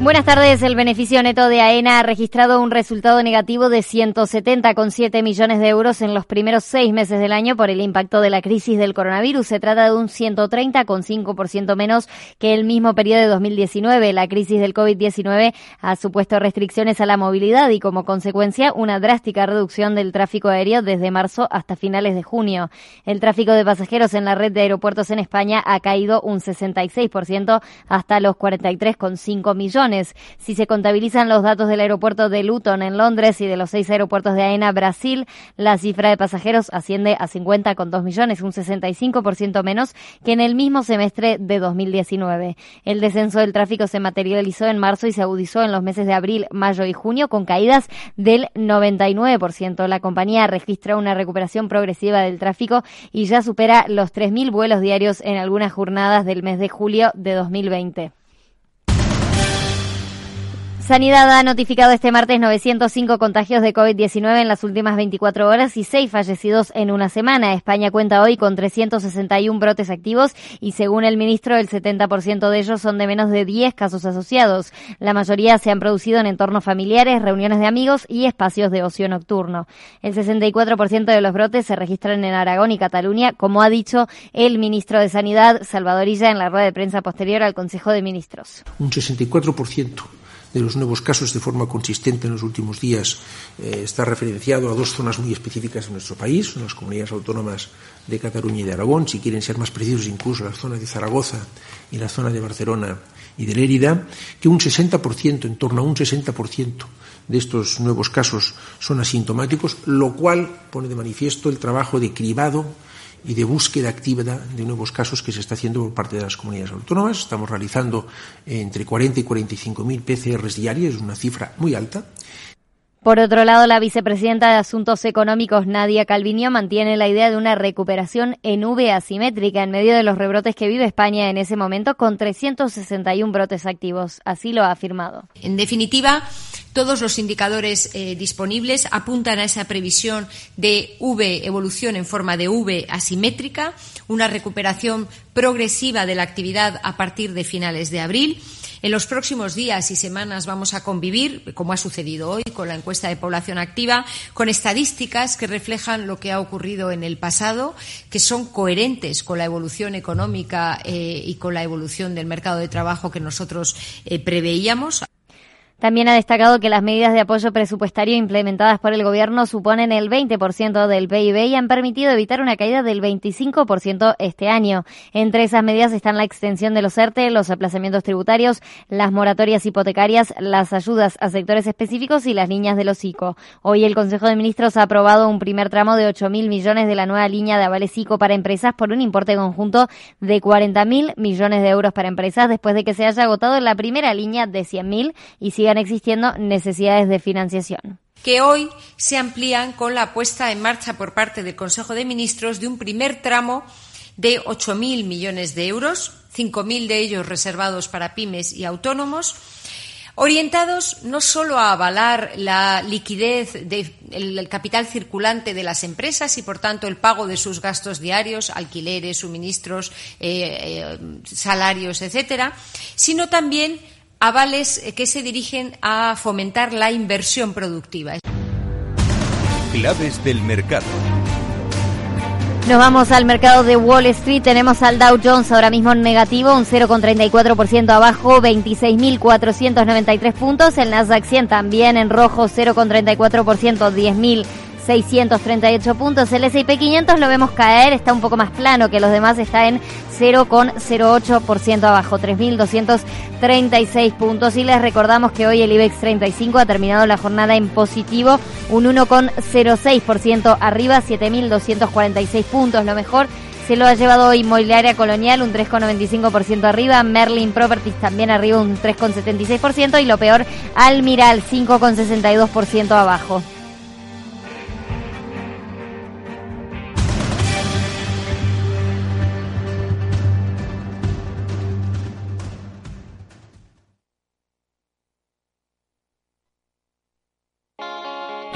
Buenas tardes. El beneficio neto de AENA ha registrado un resultado negativo de 170,7 millones de euros en los primeros seis meses del año por el impacto de la crisis del coronavirus. Se trata de un 130,5% menos que el mismo periodo de 2019. La crisis del COVID-19 ha supuesto restricciones a la movilidad y como consecuencia una drástica reducción del tráfico aéreo desde marzo hasta finales de junio. El tráfico de pasajeros en la red de aeropuertos en España ha caído un 66% hasta los 43,5 millones. Si se contabilizan los datos del aeropuerto de Luton en Londres y de los seis aeropuertos de AENA Brasil, la cifra de pasajeros asciende a 50,2 millones, un 65% menos que en el mismo semestre de 2019. El descenso del tráfico se materializó en marzo y se agudizó en los meses de abril, mayo y junio con caídas del 99%. La compañía registra una recuperación progresiva del tráfico y ya supera los 3.000 vuelos diarios en algunas jornadas del mes de julio de 2020. Sanidad ha notificado este martes 905 contagios de COVID-19 en las últimas 24 horas y 6 fallecidos en una semana. España cuenta hoy con 361 brotes activos y según el ministro el 70% de ellos son de menos de 10 casos asociados. La mayoría se han producido en entornos familiares, reuniones de amigos y espacios de ocio nocturno. El 64% de los brotes se registran en Aragón y Cataluña, como ha dicho el ministro de Sanidad, Salvadorilla, en la rueda de prensa posterior al Consejo de Ministros. Un 64% de los nuevos casos de forma consistente en los últimos días eh, está referenciado a dos zonas muy específicas de nuestro país, las comunidades autónomas de Cataluña y de Aragón, si quieren ser más precisos incluso la zona de Zaragoza y la zona de Barcelona y de Lérida, que un 60%, en torno a un 60% de estos nuevos casos son asintomáticos, lo cual pone de manifiesto el trabajo de cribado y de búsqueda activa de nuevos casos que se está haciendo por parte de las comunidades autónomas. Estamos realizando entre 40 y 45 mil PCRs diarios, una cifra muy alta. Por otro lado, la vicepresidenta de Asuntos Económicos, Nadia Calviño, mantiene la idea de una recuperación en V asimétrica en medio de los rebrotes que vive España en ese momento, con 361 brotes activos. Así lo ha afirmado. En definitiva, todos los indicadores eh, disponibles apuntan a esa previsión de V, evolución en forma de V asimétrica, una recuperación progresiva de la actividad a partir de finales de abril. En los próximos días y semanas vamos a convivir, como ha sucedido hoy con la encuesta de población activa, con estadísticas que reflejan lo que ha ocurrido en el pasado, que son coherentes con la evolución económica eh, y con la evolución del mercado de trabajo que nosotros eh, preveíamos. También ha destacado que las medidas de apoyo presupuestario implementadas por el Gobierno suponen el 20% del PIB y han permitido evitar una caída del 25% este año. Entre esas medidas están la extensión de los ERTE, los aplazamientos tributarios, las moratorias hipotecarias, las ayudas a sectores específicos y las líneas de los ICO. Hoy el Consejo de Ministros ha aprobado un primer tramo de 8.000 millones de la nueva línea de avales ICO para empresas por un importe conjunto de 40.000 millones de euros para empresas después de que se haya agotado la primera línea de 100.000 y sigue existiendo necesidades de financiación. Que hoy se amplían con la puesta en marcha por parte del Consejo de Ministros de un primer tramo de 8.000 millones de euros, 5.000 de ellos reservados para pymes y autónomos, orientados no solo a avalar la liquidez del capital circulante de las empresas y, por tanto, el pago de sus gastos diarios, alquileres, suministros, eh, eh, salarios, etcétera, sino también avales que se dirigen a fomentar la inversión productiva. Claves del mercado. Nos vamos al mercado de Wall Street. Tenemos al Dow Jones ahora mismo en negativo, un 0,34% abajo, 26.493 puntos. El Nasdaq 100 también en rojo, 0,34%, 10.000. 638 puntos. El S&P 500 lo vemos caer, está un poco más plano que los demás, está en 0,08% abajo, 3.236 puntos. Y les recordamos que hoy el IBEX 35 ha terminado la jornada en positivo, un 1,06% arriba, 7.246 puntos. Lo mejor se lo ha llevado Inmobiliaria Colonial un 3,95% arriba, Merlin Properties también arriba un 3,76% y lo peor, Almiral 5,62% abajo.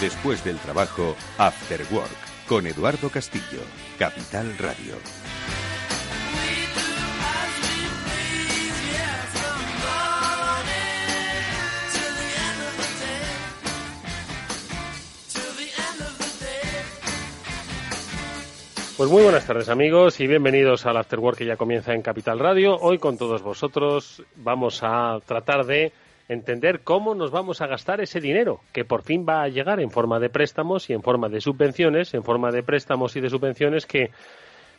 Después del trabajo, After Work, con Eduardo Castillo, Capital Radio. Pues muy buenas tardes amigos y bienvenidos al After Work que ya comienza en Capital Radio. Hoy con todos vosotros vamos a tratar de entender cómo nos vamos a gastar ese dinero que por fin va a llegar en forma de préstamos y en forma de subvenciones, en forma de préstamos y de subvenciones que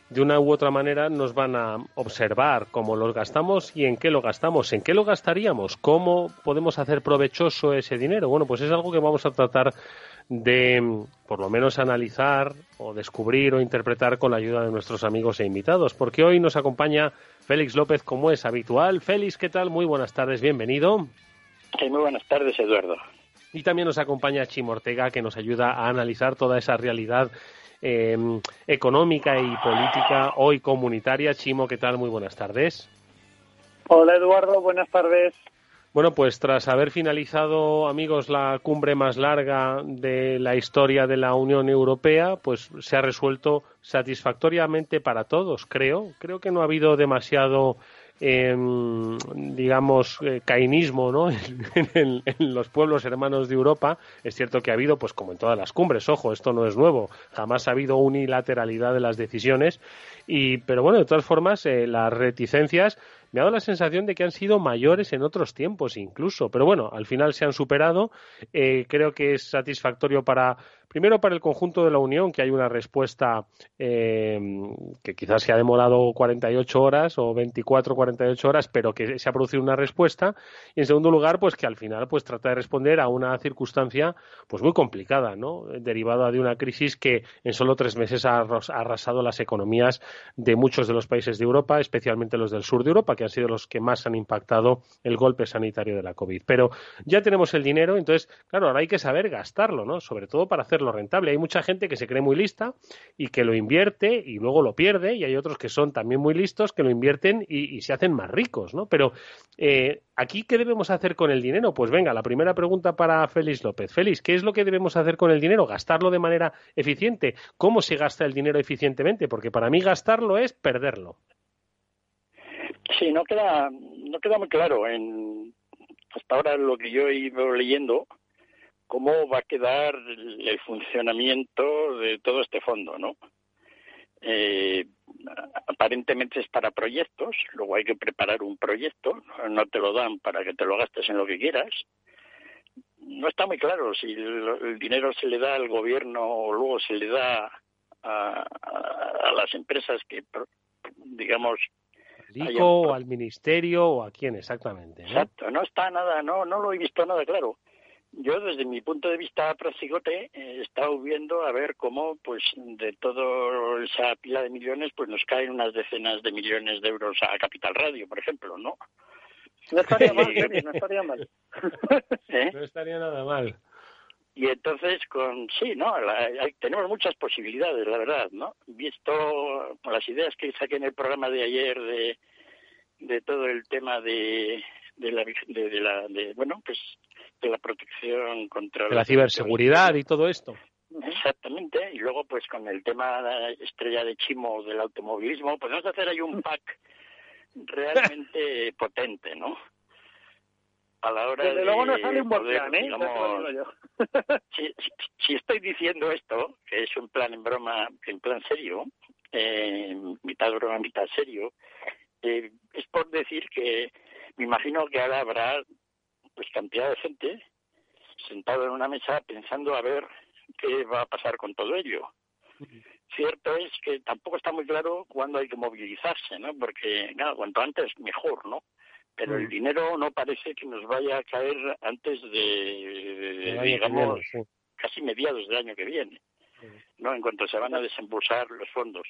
de una u otra manera nos van a observar cómo los gastamos y en qué lo gastamos, en qué lo gastaríamos, cómo podemos hacer provechoso ese dinero. Bueno, pues es algo que vamos a tratar de por lo menos analizar o descubrir o interpretar con la ayuda de nuestros amigos e invitados, porque hoy nos acompaña Félix López como es habitual. Félix, ¿qué tal? Muy buenas tardes, bienvenido muy buenas tardes, Eduardo. Y también nos acompaña Chimo Ortega, que nos ayuda a analizar toda esa realidad eh, económica y política hoy comunitaria. Chimo, ¿qué tal? Muy buenas tardes. Hola, Eduardo. Buenas tardes. Bueno, pues tras haber finalizado, amigos, la cumbre más larga de la historia de la Unión Europea, pues se ha resuelto satisfactoriamente para todos, creo. Creo que no ha habido demasiado digamos, eh, cainismo ¿no? en, los pueblos hermanos de Europa. Es cierto que ha habido, pues como en todas las cumbres, ojo, esto no es nuevo, jamás ha habido unilateralidad de las decisiones. Y, pero bueno, de todas formas, eh, las reticencias me ha dado la sensación de que han sido mayores en otros tiempos incluso. Pero bueno, al final se han superado. Eh, creo que es satisfactorio para Primero, para el conjunto de la Unión, que hay una respuesta eh, que quizás se ha demorado 48 horas o 24, 48 horas, pero que se ha producido una respuesta. Y en segundo lugar, pues que al final pues trata de responder a una circunstancia pues muy complicada, ¿no? Derivada de una crisis que en solo tres meses ha arrasado las economías de muchos de los países de Europa, especialmente los del sur de Europa, que han sido los que más han impactado el golpe sanitario de la COVID. Pero ya tenemos el dinero, entonces, claro, ahora hay que saber gastarlo, ¿no? Sobre todo para hacer lo rentable. Hay mucha gente que se cree muy lista y que lo invierte y luego lo pierde, y hay otros que son también muy listos que lo invierten y, se hacen más ricos, ¿no? Pero eh, aquí, ¿qué debemos hacer con el dinero? Pues venga, la primera pregunta para Félix López. Félix, ¿qué es lo que debemos hacer con el dinero? ¿Gastarlo de manera eficiente? ¿Cómo se gasta el dinero eficientemente? Porque para mí gastarlo es perderlo. Sí, no queda, no queda muy claro. Hasta ahora lo que yo he ido leyendo cómo va a quedar el funcionamiento de todo este fondo, ¿no? Eh, aparentemente es para proyectos, luego hay que preparar un proyecto, no te lo dan para que te lo gastes en lo que quieras. No está muy claro si el, dinero se le da al gobierno o luego se le da a, las empresas que, digamos, al o al ministerio o a quién exactamente. Exacto, no está nada, no, no lo he visto nada claro. Yo, desde mi punto de vista practicote, he estado viendo a ver cómo, pues, de toda esa pila de millones, pues nos caen unas decenas de millones de euros a Capital Radio, por ejemplo, ¿no? No estaría mal, no estaría mal. ¿Eh? No estaría nada mal. Y entonces, con sí, ¿no? tenemos muchas posibilidades, la verdad, ¿no? Visto con las ideas que saqué en el programa de ayer de, de todo el tema de, de la, de, la, de, bueno, pues de la protección contra de la ciberseguridad y todo esto. Exactamente, y luego pues con el tema de la estrella de Chimo del automovilismo, podemos hacer ahí un pack realmente potente, ¿no? A la hora Desde luego no sale un plan, ¿eh? si, si, estoy diciendo esto, que es un plan en broma, en plan serio, eh, mitad broma, mitad serio, eh, es por decir que me imagino que ahora habrá pues cantidad de gente sentado en una mesa pensando a ver qué va a pasar con todo ello. Cierto es que tampoco está muy claro cuándo hay que movilizarse, ¿no? Porque, claro, cuanto antes mejor, ¿no? Pero el dinero no parece que nos vaya a caer antes de, digamos, casi mediados del año que viene, ¿no? En cuanto se van a desembolsar los fondos.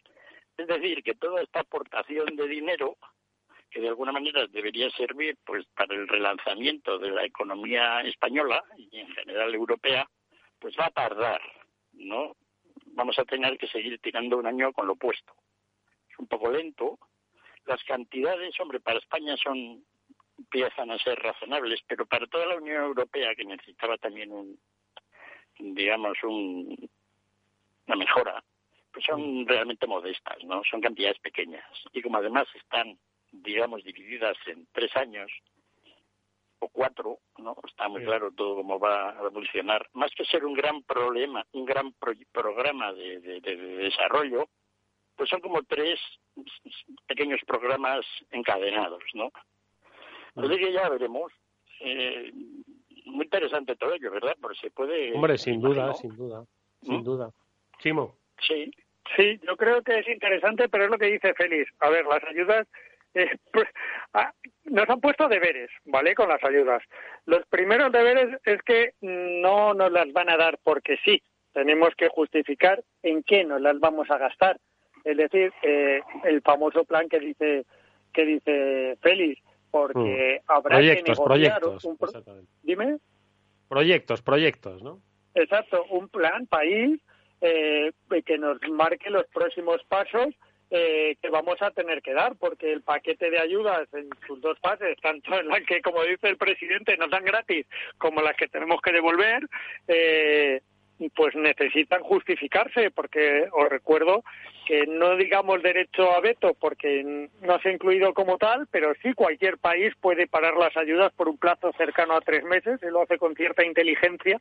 Es decir, que toda esta aportación de dinero que de alguna manera debería servir pues para el relanzamiento de la economía española y en general europea, pues va a tardar, ¿no? Vamos a tener que seguir tirando un año con lo opuesto. Es un poco lento. Las cantidades, hombre, para España son empiezan a ser razonables, pero para toda la Unión Europea que necesitaba también un digamos un, una mejora, pues son realmente modestas, ¿no? Son cantidades pequeñas y como además están digamos, divididas en tres años o cuatro, ¿no? Está muy claro todo cómo va a evolucionar. Más que ser un gran problema, un gran programa de, desarrollo, pues son como tres pequeños programas encadenados, ¿no? Así que ya veremos. Eh, muy interesante todo ello, ¿verdad? Porque se puede... Hombre, sin duda, sin duda, sin ¿Mm? duda. Chimo. Sí. Sí, yo creo que es interesante, pero es lo que dice Félix. A ver, las ayudas eh, pues, ah, nos han puesto deberes, ¿vale? Con las ayudas. Los primeros deberes es que no nos las van a dar porque sí. Tenemos que justificar en qué nos las vamos a gastar. Es decir, eh, el famoso plan que dice que dice Félix, porque mm. habrá que negociar proyectos, un Dime. Proyectos, proyectos, ¿no? Exacto, un plan país eh, que nos marque los próximos pasos eh, que vamos a tener que dar, porque el paquete de ayudas en sus dos fases, tanto en la que, como dice el presidente, nos dan gratis, como las que tenemos que devolver, eh, pues necesitan justificarse, porque os recuerdo que no digamos derecho a veto porque no se ha incluido como tal, pero sí cualquier país puede parar las ayudas por un plazo cercano a tres meses y lo hace con cierta inteligencia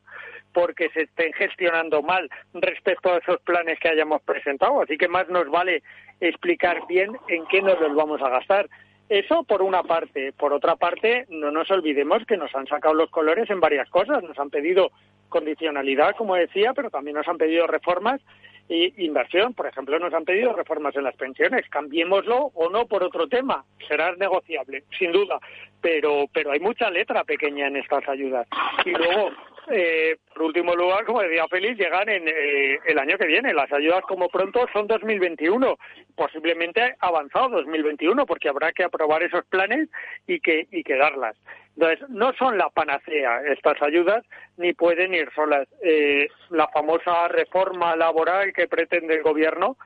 porque se estén gestionando mal respecto a esos planes que hayamos presentado. Así que más nos vale explicar bien en qué nos los vamos a gastar. Eso por una parte. Por otra parte, no nos olvidemos que nos han sacado los colores en varias cosas. Nos han pedido condicionalidad, como decía, pero también nos han pedido reformas e inversión. Por ejemplo, nos han pedido reformas en las pensiones. Cambiémoslo o no por otro tema. Será negociable, sin duda. Pero, pero hay mucha letra pequeña en estas ayudas. Y luego, eh, por último lugar, como decía Félix, llegan en eh, el año que viene. Las ayudas como pronto son 2021, posiblemente avanzado 2021, porque habrá que aprobar esos planes y que, y que darlas. Entonces, no son la panacea estas ayudas, ni pueden ir solas. Eh, la famosa reforma laboral que pretende el gobierno,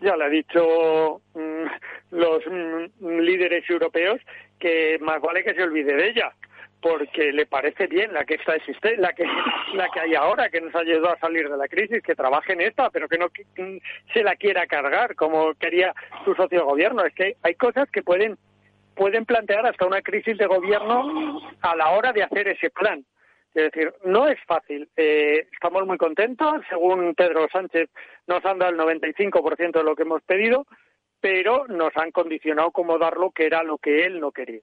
ya le ha dicho mm, los mm, líderes europeos que más vale que se olvide de ella porque le parece bien la que está existe, la que la que hay ahora que nos ha ayudado a salir de la crisis, que trabaje en esta, pero que no se la quiera cargar como quería su socio de gobierno. Es que hay cosas que pueden pueden plantear hasta una crisis de gobierno a la hora de hacer ese plan. Es decir, no es fácil. Eh, estamos muy contentos. Según Pedro Sánchez, nos han dado el 95% de lo que hemos pedido, pero nos han condicionado como dar lo que era lo que él no quería.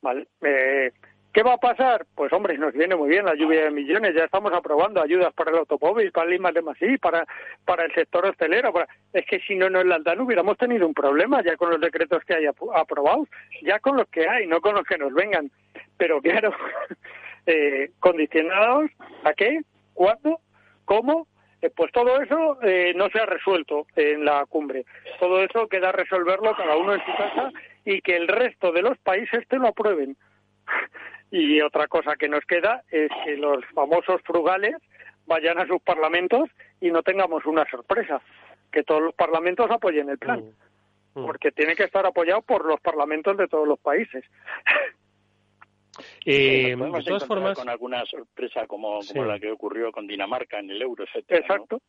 ¿Vale? Eh, ¿Qué va a pasar? Pues hombre, nos viene muy bien la lluvia de millones, ya estamos aprobando ayudas para el automóvil, para Lima de Masí, para, para el sector hostelero. Es que si no nos las dan hubiéramos tenido un problema ya con los decretos que hay aprobados, ya con los que hay, no con los que nos vengan. Pero claro, eh, condicionados a qué, cuándo, cómo, eh, pues todo eso eh, no se ha resuelto en la cumbre. Todo eso queda resolverlo cada uno en su casa y que el resto de los países te lo aprueben. Y otra cosa que nos queda es que los famosos frugales vayan a sus parlamentos y no tengamos una sorpresa, que todos los parlamentos apoyen el plan, mm. Mm. porque tiene que estar apoyado por los parlamentos de todos los países. Eh, de todas formas, con alguna sorpresa como, como la que ocurrió con Dinamarca en el euro, etcétera. Exacto.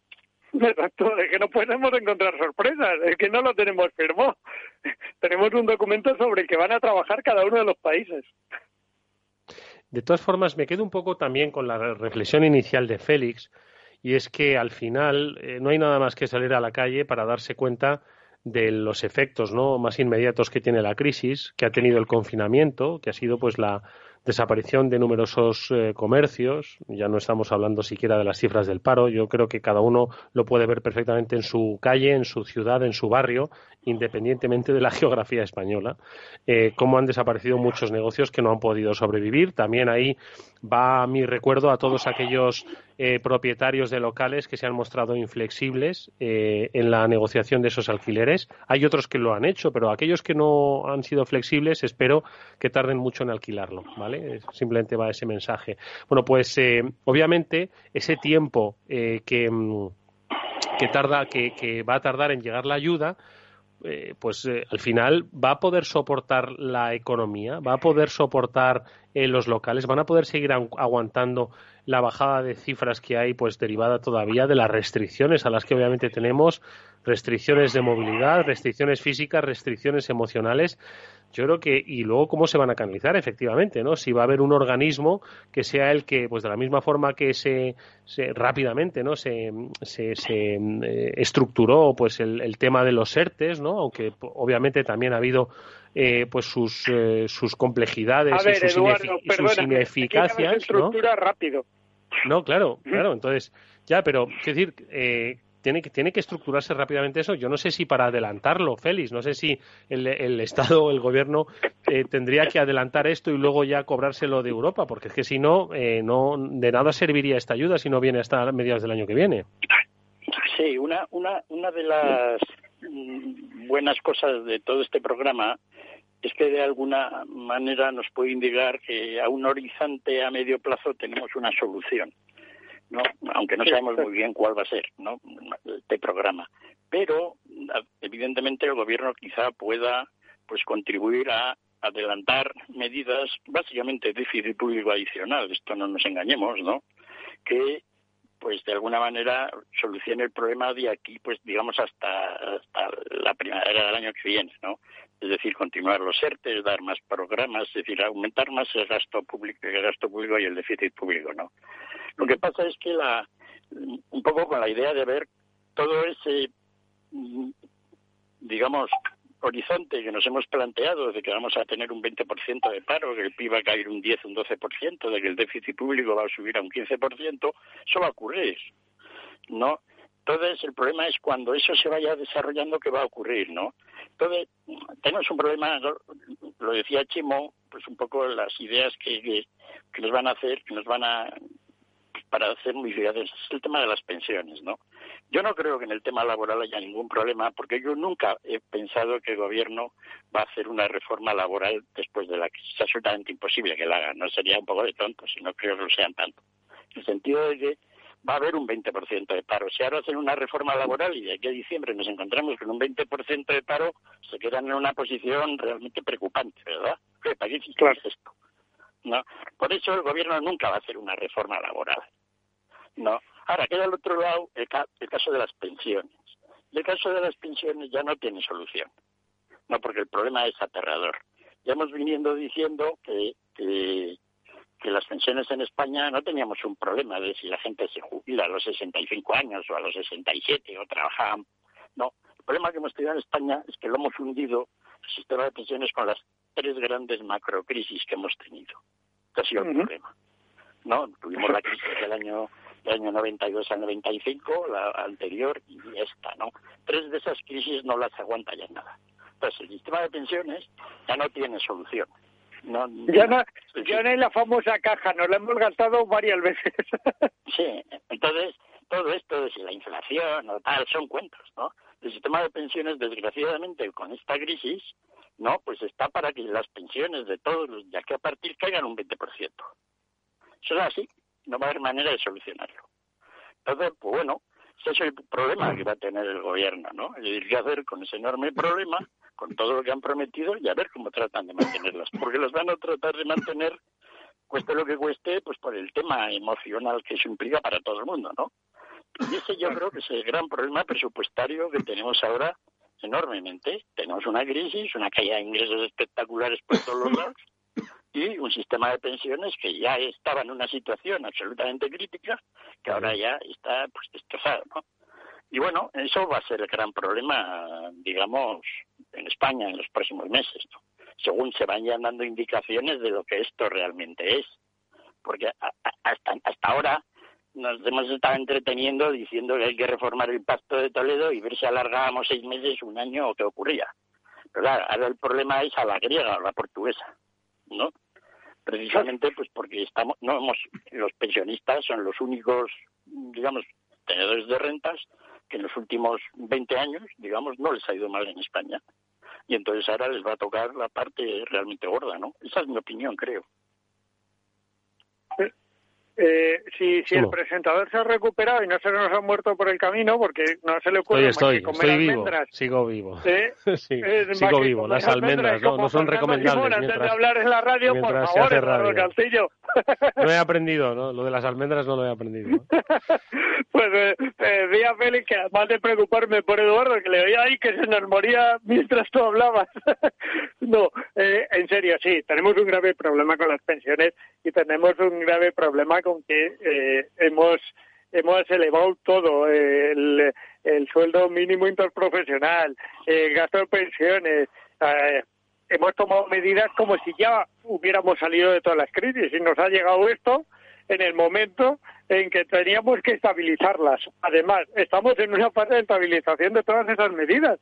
Exacto, es que no podemos encontrar sorpresas, es que no lo tenemos firmado. tenemos un documento sobre el que van a trabajar cada uno de los países. De todas formas, me quedo un poco también con la reflexión inicial de Félix, y es que al final eh, no hay nada más que salir a la calle para darse cuenta de los efectos ¿no? más inmediatos que tiene la crisis, que ha tenido el confinamiento, que ha sido pues la desaparición de numerosos eh, comercios, ya no estamos hablando siquiera de las cifras del paro, yo creo que cada uno lo puede ver perfectamente en su calle, en su ciudad, en su barrio, independientemente de la geografía española, eh, cómo han desaparecido muchos negocios que no han podido sobrevivir. También ahí va mi recuerdo a todos aquellos eh, propietarios de locales que se han mostrado inflexibles eh, en la negociación de esos alquileres. Hay otros que lo han hecho, pero aquellos que no han sido flexibles espero que tarden mucho en alquilarlo, ¿vale? Simplemente va ese mensaje. Bueno, pues obviamente ese tiempo que, mm, que tarda, que va a tardar en llegar la ayuda, eh, pues eh, al final va a poder soportar la economía, va a poder soportar eh, los locales, van a poder seguir aguantando la bajada de cifras que hay, pues derivada todavía de las restricciones a las que obviamente tenemos, restricciones de movilidad, restricciones físicas, restricciones emocionales yo creo que y luego cómo se van a canalizar efectivamente no si va a haber un organismo que sea el que pues de la misma forma que se, rápidamente no se, se, eh, estructuró pues el, tema de los ERTES no aunque obviamente también ha habido eh, pues sus eh, sus complejidades y sus, ineficacias estructura rápido. No claro claro entonces ya pero es decir eh, tiene que, tiene que estructurarse rápidamente eso. Yo no sé si para adelantarlo, Félix, no sé si el, Estado o el Gobierno eh, tendría que adelantar esto y luego ya cobrárselo de Europa, porque es que si no, eh, no de nada serviría esta ayuda si no viene hasta mediados del año que viene. Sí, una, una, una de las buenas cosas de todo este programa es que de alguna manera nos puede indicar que a un horizonte a medio plazo tenemos una solución. ¿No? aunque no sabemos muy bien cuál va a ser ¿no? este programa. Pero evidentemente el gobierno quizá pueda pues contribuir a adelantar medidas, básicamente déficit público adicional, esto no nos engañemos, ¿no? Que pues de alguna manera solucione el problema de aquí, pues digamos hasta, hasta la primavera del año que viene, ¿no? Es decir, continuar los ERTES, dar más programas, es decir, aumentar más el gasto público, el gasto público y el déficit público, ¿no? Lo que pasa es que la, un poco con la idea de ver todo ese, digamos, horizonte que nos hemos planteado de que vamos a tener un 20% de paro, que el PIB va a caer un 10, un 12%, de que el déficit público va a subir a un 15%, eso va a ocurrir, ¿no? Entonces, el problema es cuando eso se vaya desarrollando, ¿qué va a ocurrir, no? Entonces, tenemos un problema, lo decía Chimo, pues un poco las ideas que, que nos van a hacer, que nos van a para hacer modificaciones es el tema de las pensiones, ¿no? Yo no creo que en el tema laboral haya ningún problema, porque yo nunca he pensado que el gobierno va a hacer una reforma laboral después de la crisis. Es absolutamente imposible que la haga, no sería un poco de tonto, si no creo que lo sean tanto. En el sentido de que va a haber un 20% de paro. Si ahora hacen una reforma laboral y de aquí a diciembre nos encontramos con un 20% de paro, se quedan en una posición realmente preocupante, ¿verdad? ¿Para qué claro. esto? ¿No? Por eso el gobierno nunca va a hacer una reforma laboral. ¿no? Ahora queda al otro lado el, caso de las pensiones. el caso de las pensiones ya no tiene solución, no porque el problema es aterrador. Ya hemos viniendo diciendo que, que, las pensiones en España no teníamos un problema de si la gente se jubila a los 65 años o a los 67 o trabajaban. No, el problema que hemos tenido en España es que lo hemos hundido el sistema de pensiones con las tres grandes macrocrisis que hemos tenido. Este ha sido el problema. ¿no? Tuvimos la crisis del año del año 92 al 95, la anterior y esta, ¿no? Tres de esas crisis no las aguanta ya nada. Entonces, el sistema de pensiones ya no tiene solución. No, ya, no, ya no hay la famosa caja, nos la hemos gastado varias veces. sí, entonces, todo esto de la inflación o tal, son cuentos, ¿no? El sistema de pensiones, desgraciadamente, con esta crisis, ¿no? Pues está para que las pensiones de todos los de aquí a partir caigan un 20%. Eso es así no va a haber manera de solucionarlo. Entonces, pues bueno, ese es el problema que va a tener el gobierno, ¿no? Es decir, qué hacer con ese enorme problema, con todo lo que han prometido y a ver cómo tratan de mantenerlas. Porque los van a tratar de mantener cueste lo que cueste, pues por el tema emocional que eso implica para todo el mundo, ¿no? Y ese yo creo que es el gran problema presupuestario que tenemos ahora enormemente. Tenemos una crisis, una caída de ingresos espectaculares por todos los lados y un sistema de pensiones que ya estaba en una situación absolutamente crítica, que ahora ya está pues destrozado, ¿no? Y bueno, eso va a ser el gran problema, digamos, en España en los próximos meses, ¿no? según se vayan dando indicaciones de lo que esto realmente es. Porque hasta, hasta ahora nos hemos estado entreteniendo diciendo que hay que reformar el Pacto de Toledo y ver si alargábamos seis meses, un año o qué ocurría. Pero claro, ahora el problema es a la griega a la portuguesa, ¿no? Precisamente pues porque estamos, no hemos, los pensionistas son los únicos, digamos, tenedores de rentas que en los últimos 20 años, digamos, no les ha ido mal en España. Y entonces ahora les va a tocar la parte realmente gorda, ¿no? Esa es mi opinión, creo. Eh, si si el presentador se ha recuperado y no se nos ha muerto por el camino, porque no se le ocurre estoy, comer estoy vivo, sigo vivo. ¿Eh? sí, sigo vivo. Las almendras no, no son recomendables. Mientras, antes de hablar en la radio, por favor, Eduardo Castillo. No he aprendido, ¿no? Lo de las almendras no lo he aprendido. pues eh, decía Félix que además de preocuparme por Eduardo, que le oía ahí que se nos moría mientras tú hablabas. no, eh, en serio, sí, tenemos un grave problema con las pensiones y tenemos un grave problema con que eh, hemos hemos elevado todo, el, el sueldo mínimo interprofesional, el gasto de pensiones, eh, hemos tomado medidas como si ya hubiéramos salido de todas las crisis y nos ha llegado esto en el momento en que teníamos que estabilizarlas. Además, estamos en una fase de estabilización de todas esas medidas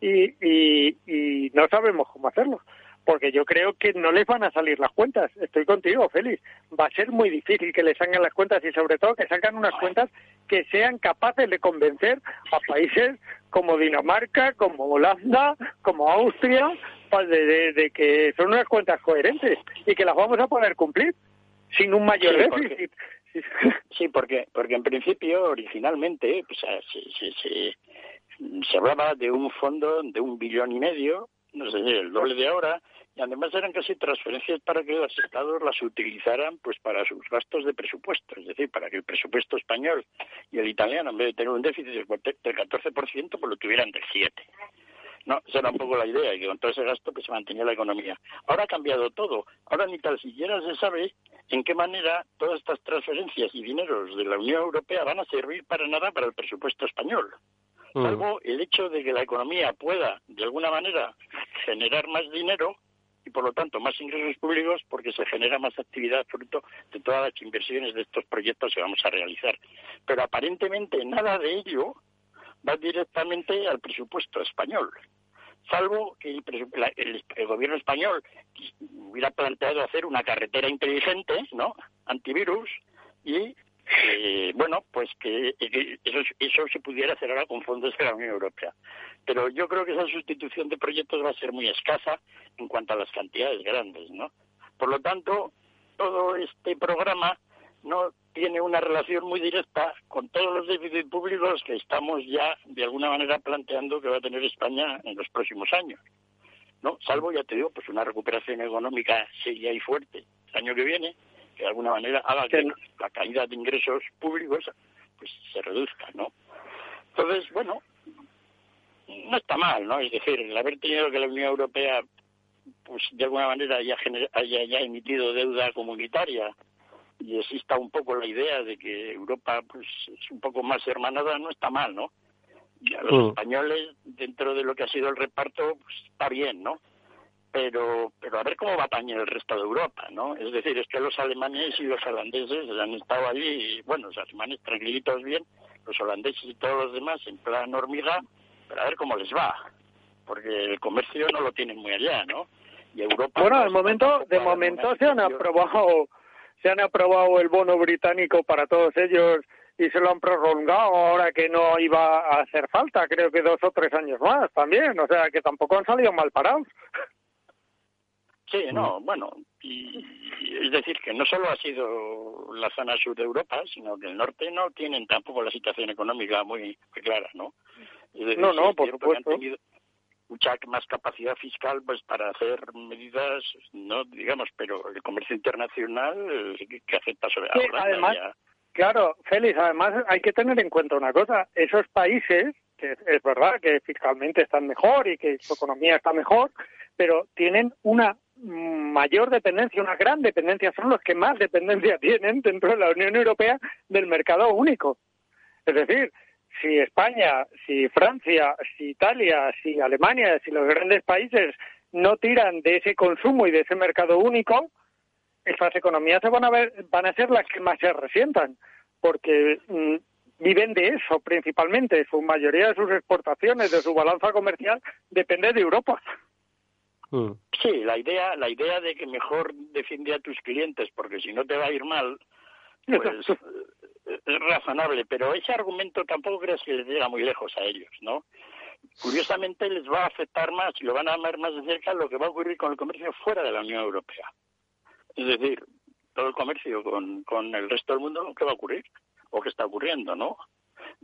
y, y, y no sabemos cómo hacerlo porque yo creo que no les van a salir las cuentas. Estoy contigo, Félix. Va a ser muy difícil que les salgan las cuentas y sobre todo que salgan unas cuentas que sean capaces de convencer a países como Dinamarca, como Holanda, como Austria, de, de, que son unas cuentas coherentes y que las vamos a poder cumplir sin un mayor déficit. sí, porque, porque en principio, originalmente, pues, se, se, se hablaba de un fondo de un billón y medio, no sé, el doble de ahora, y además eran casi transferencias para que los estados las utilizaran pues para sus gastos de presupuesto, es decir, para que el presupuesto español y el italiano, en vez de tener un déficit del 14%, pues lo tuvieran del 7%. No, esa era un poco la idea, y que con todo ese gasto pues se mantenía la economía. Ahora ha cambiado todo. Ahora ni tal siquiera se sabe en qué manera todas estas transferencias y dineros de la Unión Europea van a servir para nada para el presupuesto español. Mm. Salvo el hecho de que la economía pueda, de alguna manera, generar más dinero y por lo tanto más ingresos públicos porque se genera más actividad fruto de todas las inversiones de estos proyectos que vamos a realizar. Pero aparentemente nada de ello va directamente al presupuesto español, salvo que el, gobierno español hubiera planteado hacer una carretera inteligente, ¿no? Antivirus y eh, bueno, pues que, eso, eso se pudiera hacer ahora con fondos de la Unión Europea. Pero yo creo que esa sustitución de proyectos va a ser muy escasa en cuanto a las cantidades grandes, ¿no? Por lo tanto, todo este programa no tiene una relación muy directa con todos los déficits públicos que estamos ya de alguna manera planteando que va a tener España en los próximos años. ¿no? Salvo, ya te digo, pues una recuperación económica seria y fuerte el año que viene, que de alguna manera haga que la caída de ingresos públicos pues se reduzca, ¿no? Entonces, bueno, no está mal, ¿no? Es decir, el haber tenido que la Unión Europea pues de alguna manera haya, haya ya emitido deuda comunitaria y exista un poco la idea de que Europa pues es un poco más hermanada, no está mal, ¿no? Y a los mm. españoles, dentro de lo que ha sido el reparto, pues está bien, ¿no? Pero, pero a ver cómo va también el resto de Europa, ¿no? Es decir, es que los alemanes y los holandeses han estado allí, y, bueno, los alemanes tranquilitos bien, los holandeses y todos los demás en plan hormiga, pero a ver cómo les va, porque el comercio no lo tienen muy allá, ¿no? Y Europa... Bueno, de pues, momento, de momento se han aprobado se han aprobado el bono británico para todos ellos y se lo han prolongado ahora que no iba a hacer falta, creo que dos o tres años más también, o sea que tampoco han salido mal parados. Sí, no, bueno, y, es decir, que no solo ha sido la zona sur de Europa, sino que el norte no tienen tampoco la situación económica muy, clara, ¿no? no, no, por supuesto. mucha más capacidad fiscal pues para hacer medidas, no digamos, pero el comercio internacional que acepta sobre ahora. Además, claro, Félix, además hay que tener en cuenta una cosa, esos países que es verdad que fiscalmente están mejor y que su economía está mejor, pero tienen una mayor dependencia, una gran dependencia, son los que más dependencia tienen dentro de la Unión Europea del mercado único. Es decir, si España, si Francia, si Italia, si Alemania, si los grandes países no tiran de ese consumo y de ese mercado único, esas economías se van a ver, van a ser las que más se resientan, porque mm, viven de eso principalmente. Su mayoría de sus exportaciones, de su balanza comercial, depende de Europa. Mm. Sí, la idea, la idea de que mejor defiende a tus clientes, porque si no te va a ir mal, pues es razonable, pero ese argumento tampoco crees que les llega muy lejos a ellos, ¿no? Curiosamente les va a afectar más y lo van a ver más de cerca lo que va a ocurrir con el comercio fuera de la Unión Europea. Es decir, todo el comercio con, con el resto del mundo, ¿qué va a ocurrir? ¿O qué está ocurriendo, no?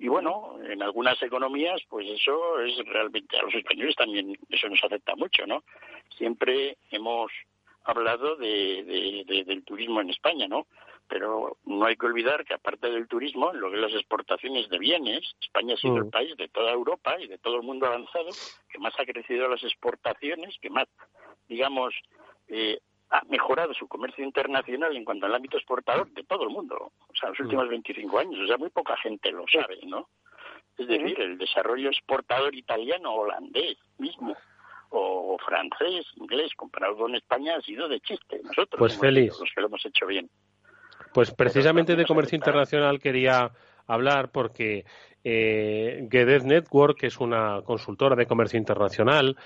Y bueno, en algunas economías, pues eso es realmente, a los españoles también eso nos afecta mucho, ¿no? Siempre hemos hablado de, del turismo en España, ¿no? Pero no hay que olvidar que aparte del turismo, lo que es las exportaciones de bienes, España ha sido el mm. país de toda Europa y de todo el mundo avanzado que más ha crecido las exportaciones, que más, digamos, eh, ha mejorado su comercio internacional en cuanto al ámbito exportador de todo el mundo, o sea, los mm. últimos 25 años, o sea, muy poca gente lo sabe, ¿no? Es decir, el desarrollo exportador italiano, holandés mismo, o francés, inglés, comparado con España, ha sido de chiste. Nosotros pues feliz. los que lo hemos hecho bien. Pues precisamente de comercio internacional quería hablar porque eh, Gedet Network, que es una consultora de comercio internacional,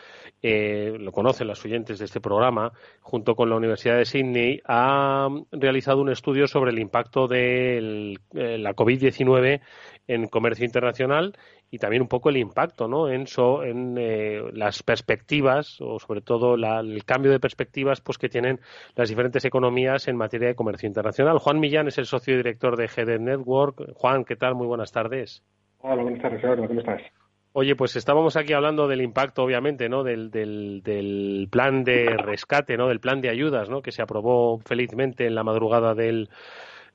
eh, lo conocen las oyentes de este programa, junto con la Universidad de Sydney, ha realizado un estudio sobre el impacto de eh, la COVID-19 en comercio internacional y también un poco el impacto ¿no? en, en eh, las perspectivas o sobre todo el cambio de perspectivas pues, que tienen las diferentes economías en materia de comercio internacional. Juan Millán es el socio director de GD Network. Juan, ¿qué tal? Muy buenas tardes. Hola, buenas tardes, Eduardo. ¿Cómo estás? Oye, pues estábamos aquí hablando del impacto, obviamente, ¿no? Del, del, del, plan de rescate, ¿no? Del plan de ayudas, ¿no? Que se aprobó felizmente en la madrugada del,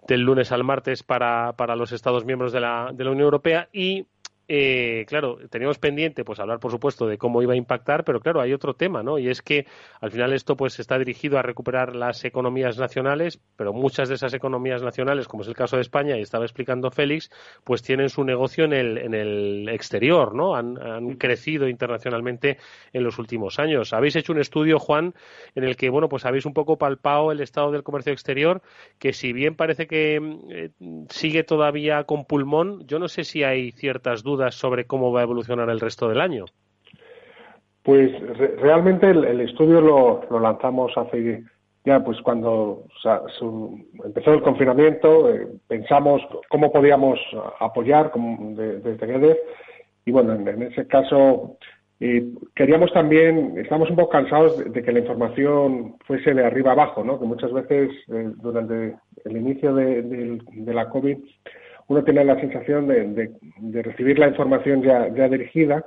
del lunes al martes para, para los Estados miembros de la, de la Unión Europea y eh, claro, teníamos pendiente pues hablar, por supuesto, de cómo iba a impactar, pero claro, hay otro tema, ¿no? Y es que al final esto pues está dirigido a recuperar las economías nacionales, pero muchas de esas economías nacionales, como es el caso de España, y estaba explicando Félix, pues tienen su negocio en el, en el exterior, ¿no? Han, crecido internacionalmente en los últimos años. Habéis hecho un estudio, Juan, en el que, bueno, pues habéis un poco palpado el estado del comercio exterior, que si bien parece que eh, sigue todavía con pulmón, yo no sé si hay ciertas dudas sobre cómo va a evolucionar el resto del año? Pues realmente el, estudio lo, lanzamos hace ya, pues cuando empezó el confinamiento, eh, pensamos cómo podíamos apoyar desde GEDEF y bueno, en, ese caso eh, queríamos también, estamos un poco cansados de, que la información fuese de arriba abajo, ¿no? que muchas veces eh, durante el inicio de la COVID uno tiene la sensación de, recibir la información ya, dirigida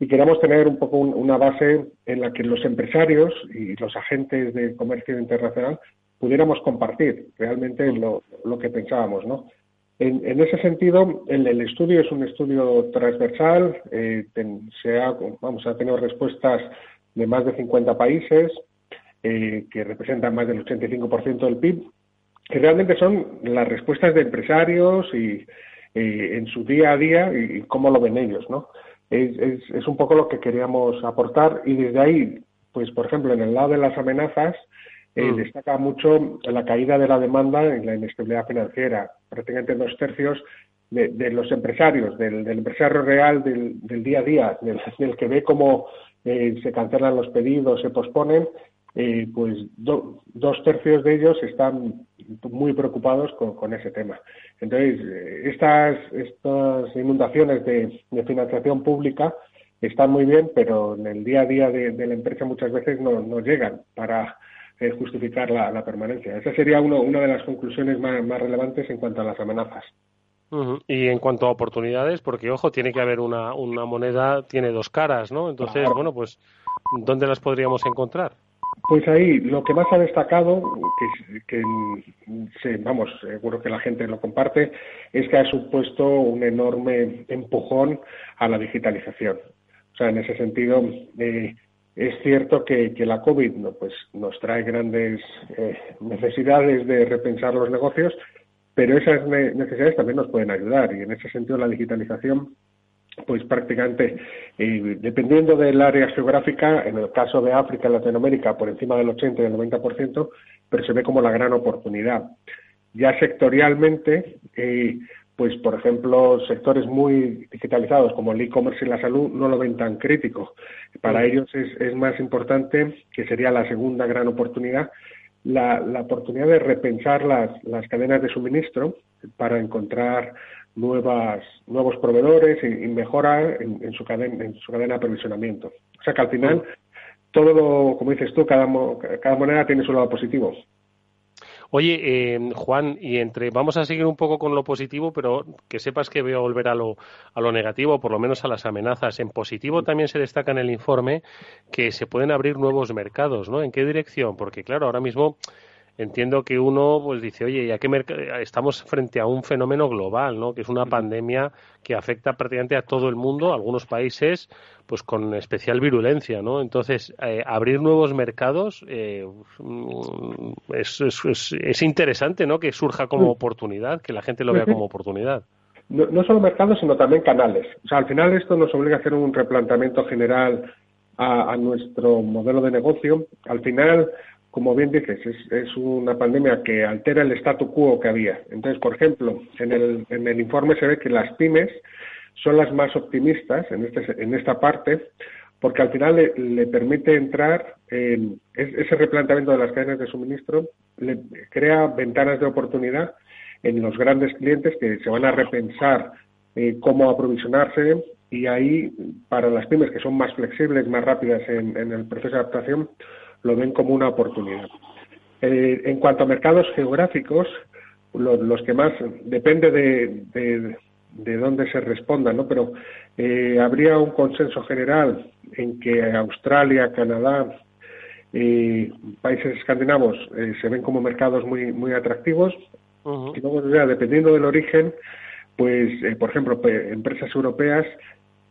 y queremos tener un poco una base en la que los empresarios y los agentes de comercio internacional pudiéramos compartir realmente lo, que pensábamos, ¿no? En, ese sentido, el, el, estudio es un estudio transversal, eh, se ha, vamos, ha tenido respuestas de más de 50 países, eh, que representan más del 85% del PIB, que realmente son las respuestas de empresarios y, en su día a día y, cómo lo ven ellos, ¿no? Es, es, un poco lo que queríamos aportar y desde ahí, pues por ejemplo, en el lado de las amenazas, eh, mm. destaca mucho la caída de la demanda en la inestabilidad financiera. Prácticamente dos tercios de, los empresarios, del, empresario real del, día a día, del, que ve cómo eh, se cancelan los pedidos, se posponen, eh, pues dos tercios de ellos están muy preocupados con, ese tema. Entonces, eh, estas, estas inundaciones de, financiación pública están muy bien, pero en el día a día de, la empresa muchas veces no, no llegan para eh, justificar la, permanencia. Esa sería uno, una de las conclusiones más, relevantes en cuanto a las amenazas. Y en cuanto a oportunidades, porque ojo, tiene que haber una, una moneda, tiene dos caras, ¿no? Entonces, bueno, pues, ¿dónde las podríamos encontrar? Pues ahí, lo que más ha destacado, que, vamos, seguro que la gente lo comparte, es que ha supuesto un enorme empujón a la digitalización. O sea, en ese sentido, eh, es cierto que, la COVID no, pues, nos trae grandes eh, necesidades de repensar los negocios, pero esas necesidades también nos pueden ayudar y en ese sentido la digitalización pues prácticamente, eh, dependiendo del área geográfica, en el caso de África y Latinoamérica, por encima del 80 y el 90%, pero se ve como la gran oportunidad. Ya sectorialmente, eh, pues por ejemplo, sectores muy digitalizados como el e-commerce y la salud no lo ven tan crítico. Para ellos es, es, más importante, que sería la segunda gran oportunidad, la, la oportunidad de repensar las, las cadenas de suministro para encontrar nuevas, nuevos proveedores y, mejorar en, su cadena, en su cadena de aprovisionamiento. O sea que al final, todo como dices tú, cada, cada moneda tiene su lado positivo. Oye, eh, Juan, y entre vamos a seguir un poco con lo positivo, pero que sepas que voy a volver a lo, a lo negativo, por lo menos a las amenazas. En positivo también se destaca en el informe que se pueden abrir nuevos mercados, ¿no? ¿En qué dirección? Porque claro, ahora mismo entiendo que uno pues dice, oye, ¿y a qué estamos frente a un fenómeno global, ¿no? Que es una pandemia que afecta prácticamente a todo el mundo, algunos países pues con especial virulencia, ¿no? Entonces, eh, abrir nuevos mercados eh, es, es, es, interesante, ¿no? Que surja como oportunidad, que la gente lo vea como oportunidad. No, no solo mercados, sino también canales. O sea, al final esto nos obliga a hacer un replanteamiento general a, a nuestro modelo de negocio. Al final, como bien dices, es, una pandemia que altera el statu quo que había. Entonces, por ejemplo, en el, en el informe se ve que las pymes son las más optimistas en, este, en esta parte, porque al final le, permite entrar en ese replanteamiento de las cadenas de suministro, le crea ventanas de oportunidad en los grandes clientes que se van a repensar eh, cómo aprovisionarse y ahí para las pymes que son más flexibles, más rápidas en el proceso de adaptación, lo ven como una oportunidad. Eh, en cuanto a mercados geográficos, los, que más depende de, de, dónde se responda, ¿no? Pero eh, habría un consenso general en que Australia, Canadá, y países escandinavos eh, se ven como mercados muy muy atractivos y luego dependiendo del origen pues por ejemplo empresas europeas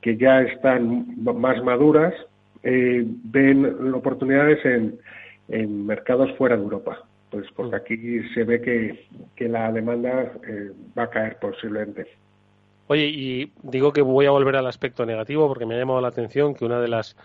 que ya están más maduras eh, ven oportunidades en, en, mercados fuera de Europa. Pues porque mm. aquí se ve que, que la demanda eh, va a caer posiblemente. Oye, y digo que voy a volver al aspecto negativo porque me ha llamado la atención que una de las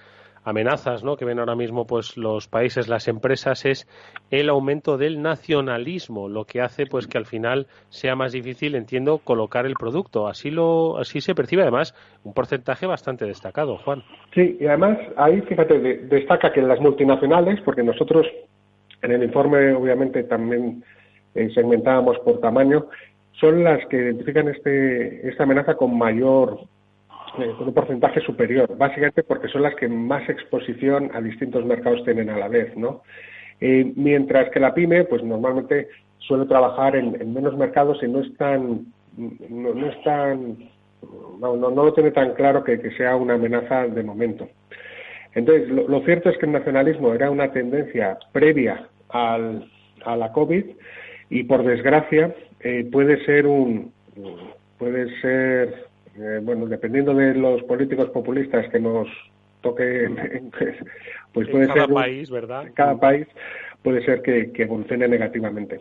amenazas ¿no? que ven ahora mismo pues los países, las empresas, es el aumento del nacionalismo, lo que hace pues que al final sea más difícil, entiendo, colocar el producto. Así lo, así se percibe además un porcentaje bastante destacado, Juan. Sí, y además ahí fíjate destaca que las multinacionales, porque nosotros en el informe obviamente también eh, segmentábamos por tamaño, son las que identifican este, esta amenaza con mayor eh, un porcentaje superior, básicamente porque son las que más exposición a distintos mercados tienen a la vez, ¿no? Eh, mientras que la pyme, pues normalmente suele trabajar en, menos mercados y no es tan, no, no es tan, no, no, lo tiene tan claro que, sea una amenaza de momento. Entonces, lo, cierto es que el nacionalismo era una tendencia previa al, a la COVID y, por desgracia, eh, puede ser un, puede ser eh, bueno, dependiendo de los políticos populistas que nos toque, pues puede cada ser. país, ¿verdad? cada país puede ser que, que evolucione negativamente.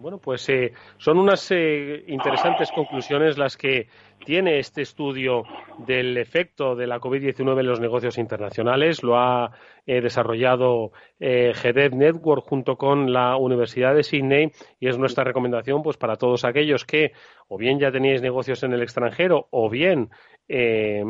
Bueno, pues eh, son unas eh, interesantes conclusiones las que tiene este estudio del efecto de la COVID-19 en los negocios internacionales. Lo ha eh, desarrollado eh, Network junto con la Universidad de Sydney y es nuestra recomendación pues para todos aquellos que o bien ya teníais negocios en el extranjero o bien eh,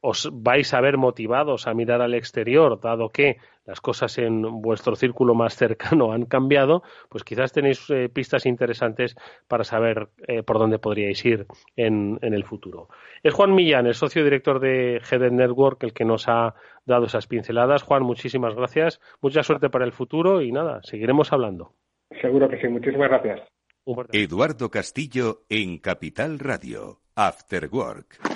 os vais a ver motivados a mirar al exterior, dado que las cosas en vuestro círculo más cercano han cambiado, pues quizás tenéis eh, pistas interesantes para saber eh, por dónde podríais ir en, el futuro. Es Juan Millán, el socio director de Head Network, el que nos ha dado esas pinceladas. Juan, muchísimas gracias, mucha suerte para el futuro y nada, seguiremos hablando. Seguro que sí, muchísimas gracias. Eduardo Castillo en Capital Radio, After Work.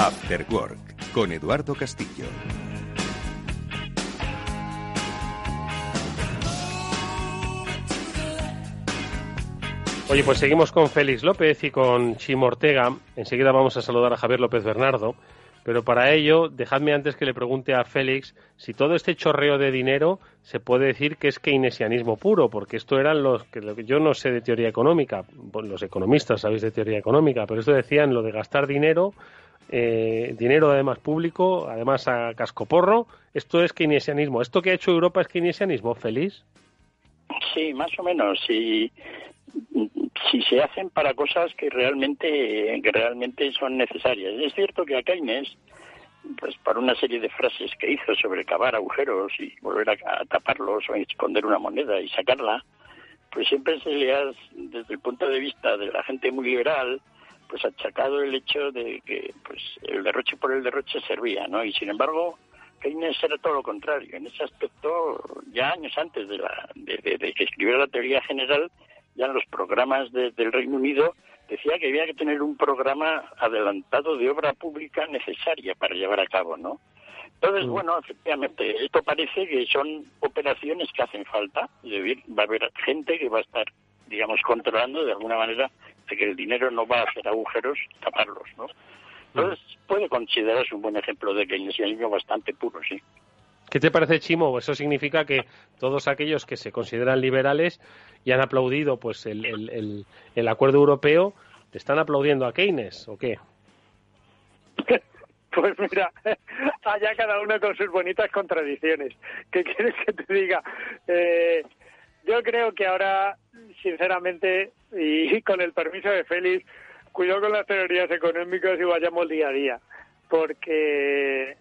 After Work con Eduardo Castillo. Oye, pues seguimos con Félix López y con Chim Ortega. Enseguida vamos a saludar a Javier López Bernardo. Pero para ello, dejadme antes que le pregunte a Félix si todo este chorreo de dinero se puede decir que es keynesianismo puro, porque esto eran los que yo no sé de teoría económica, los economistas sabéis de teoría económica, pero esto decían lo de gastar dinero eh, dinero además público, además a cascoporro. Esto es keynesianismo. ¿Esto que ha hecho Europa es keynesianismo, feliz? Sí, más o menos. Si, si se hacen para cosas que realmente, realmente son necesarias. Es cierto que a Keynes, pues para una serie de frases que hizo sobre cavar agujeros y volver a, taparlos o esconder una moneda y sacarla, pues siempre se le ha, desde el punto de vista de la gente muy liberal, pues achacado el hecho de que pues el derroche por el derroche servía, ¿no? Y sin embargo, Keynes era todo lo contrario. En ese aspecto, ya años antes de, la, de, que escribiera la teoría general, ya en los programas del Reino Unido decía que había que tener un programa adelantado de obra pública necesaria para llevar a cabo, ¿no? Entonces, mm. bueno, efectivamente, esto parece que son operaciones que hacen falta. va a haber gente que va a estar, digamos, controlando de alguna manera que el dinero no va a hacer agujeros, taparlos, ¿no? Entonces, puede considerarse un buen ejemplo de keynesianismo bastante puro, sí. ¿Qué te parece, Chimo? Eso significa que todos aquellos que se consideran liberales y han aplaudido pues el, el, el, acuerdo europeo, ¿te están aplaudiendo a Keynes o qué? Pues mira, allá cada uno con sus bonitas contradicciones. ¿Qué quieres que te diga? Eh, yo creo que ahora, sinceramente, y con el permiso de Félix, cuidado con las teorías económicas y vayamos día a día, porque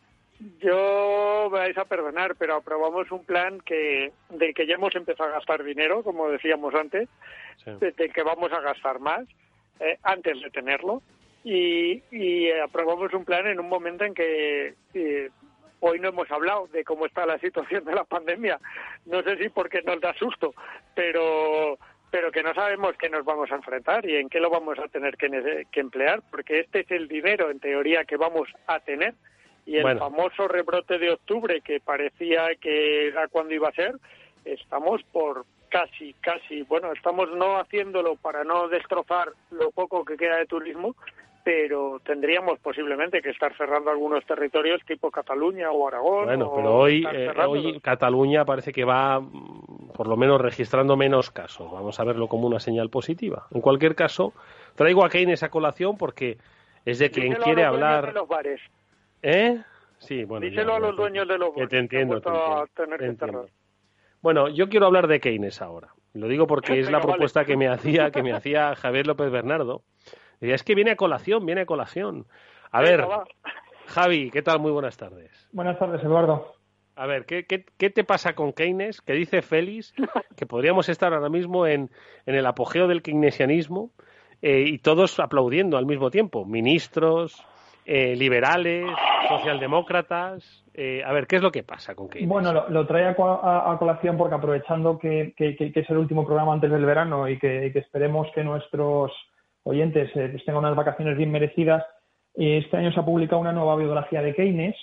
yo me vais a perdonar, pero aprobamos un plan que de que ya hemos empezado a gastar dinero, como decíamos antes, de, que vamos a gastar más eh, antes de tenerlo, y, y aprobamos un plan en un momento en que eh, Hoy no hemos hablado de cómo está la situación de la pandemia. No sé si porque nos da susto, pero pero que no sabemos qué nos vamos a enfrentar y en qué lo vamos a tener que, emplear, porque este es el dinero, en teoría, que vamos a tener. Y el famoso rebrote de octubre, que parecía que era cuando iba a ser, estamos por casi, casi, bueno, estamos no haciéndolo para no destrozar lo poco que queda de turismo, pero tendríamos posiblemente que estar cerrando algunos territorios tipo Cataluña o Aragón. Bueno, pero hoy, eh, hoy Cataluña parece que va mm, por lo menos registrando menos casos. Vamos a verlo como una señal positiva. En cualquier caso, traigo a Keynes a colación porque es de quien quiere hablar. De los bares. ¿Eh? Sí, bueno. Díselo a los dueños de los bares. te entiendo. Bueno, yo quiero hablar de Keynes ahora. Lo digo porque es la propuesta que me hacía que me hacía Javier López Bernardo es que viene a colación, viene a colación. A ver, Javi, ¿qué tal? Muy buenas tardes. Buenas tardes, Eduardo. A ver, ¿qué, qué, te pasa con Keynes? ¿Qué dice Félix? Que podríamos estar ahora mismo en, en el apogeo del keynesianismo eh, y todos aplaudiendo al mismo tiempo. Ministros, eh, liberales, socialdemócratas. Eh, a ver, ¿qué es lo que pasa con Keynes? Bueno, lo, trae a, colación porque aprovechando que, que, es el último programa antes del verano y que esperemos que nuestros oyentes eh, pues tengan unas vacaciones bien merecidas. Este año se ha publicado una nueva biografía de Keynes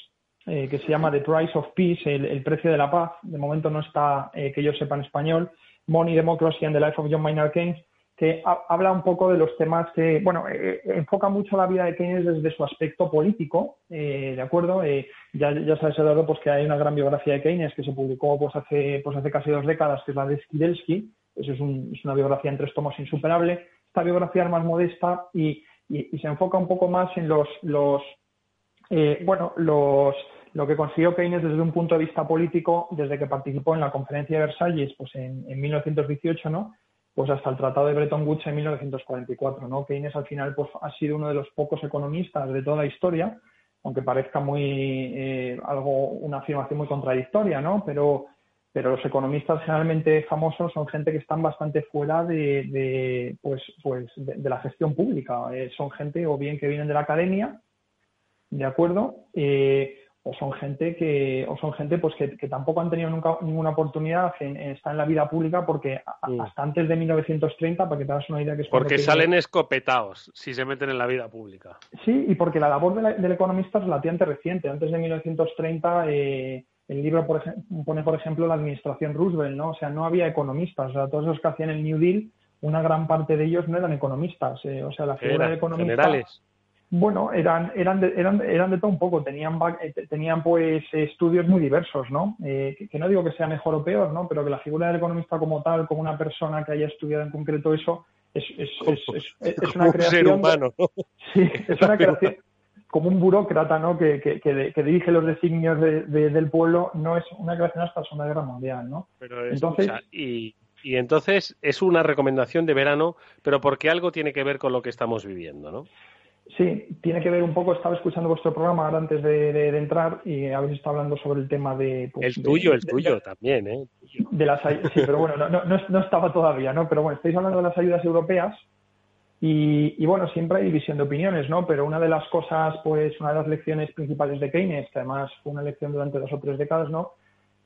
eh, que se llama The Price of Peace, el, precio de la paz. De momento no está, eh, que yo sepa en español, Money, Democracy and the Life of John Maynard Keynes, que habla un poco de los temas que, bueno, enfoca mucho la vida de Keynes desde su aspecto político, ¿de acuerdo? ya, ya sabes, Eduardo, pues que hay una gran biografía de Keynes que se publicó pues hace, pues hace casi dos décadas, que es la de Skidelsky, eso es, es una biografía en tres tomos insuperable esta biografía más modesta y, se enfoca un poco más en los, los eh, bueno, los, lo que consiguió Keynes desde un punto de vista político, desde que participó en la conferencia de Versalles pues en, en 1918, ¿no? pues hasta el Tratado de Bretton Woods en 1944. ¿no? Keynes al final pues, ha sido uno de los pocos economistas de toda la historia, aunque parezca muy eh, algo una afirmación muy contradictoria, ¿no? pero pero los economistas generalmente famosos son gente que están bastante fuera de, pues, pues de, la gestión pública. Eh, son gente o bien que vienen de la academia, ¿de acuerdo? Eh, o son gente que o son gente pues que, tampoco han tenido nunca ninguna oportunidad en, estar en la vida pública porque mm. hasta antes de 1930 para que te hagas una idea que es porque salen escopetados si se meten en la vida pública sí y porque la labor del economista es relativamente reciente antes de 1930 eh, el libro por pone, por ejemplo, la administración Roosevelt, ¿no? O sea, no había economistas. O sea, todos los que hacían el New Deal, una gran parte de ellos no eran economistas. Eh, o sea, la figura de economista... Generales. Bueno, eran, eran, de, eran, eran de todo un poco. Tenían, eh, tenían pues estudios muy diversos, ¿no? Eh, que, no digo que sea mejor o peor, ¿no? Pero que la figura del economista como tal, como una persona que haya estudiado en concreto eso, es, es, es, es una creación... Ser humano, Sí, es una creación como un burócrata ¿no? que, que, dirige los designios del pueblo, no es una creación hasta la Segunda Guerra Mundial. ¿no? Pero entonces, y, y, entonces es una recomendación de verano, pero porque algo tiene que ver con lo que estamos viviendo, ¿no? Sí, tiene que ver un poco, estaba escuchando vuestro programa ahora antes de, entrar y habéis estado hablando sobre el tema de... Pues, el tuyo, el tuyo también, ¿eh? De las, sí, pero bueno, no, no, no, estaba todavía, ¿no? Pero bueno, estáis hablando de las ayudas europeas y, bueno, siempre hay división de opiniones, ¿no? Pero una de las cosas, pues una de las lecciones principales de Keynes, que además fue una lección durante dos o tres décadas, ¿no?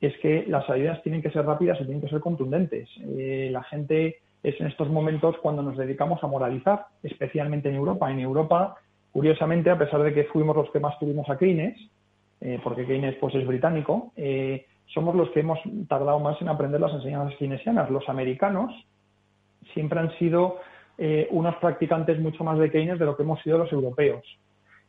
Es que las ayudas tienen que ser rápidas y tienen que ser contundentes. Eh, la gente es en estos momentos cuando nos dedicamos a moralizar, especialmente en Europa. En Europa, curiosamente, a pesar de que fuimos los que más tuvimos a Keynes, eh, porque Keynes pues es británico, eh, somos los que hemos tardado más en aprender las enseñanzas keynesianas. Los americanos siempre han sido eh, unos practicantes mucho más de Keynes de lo que hemos sido los europeos.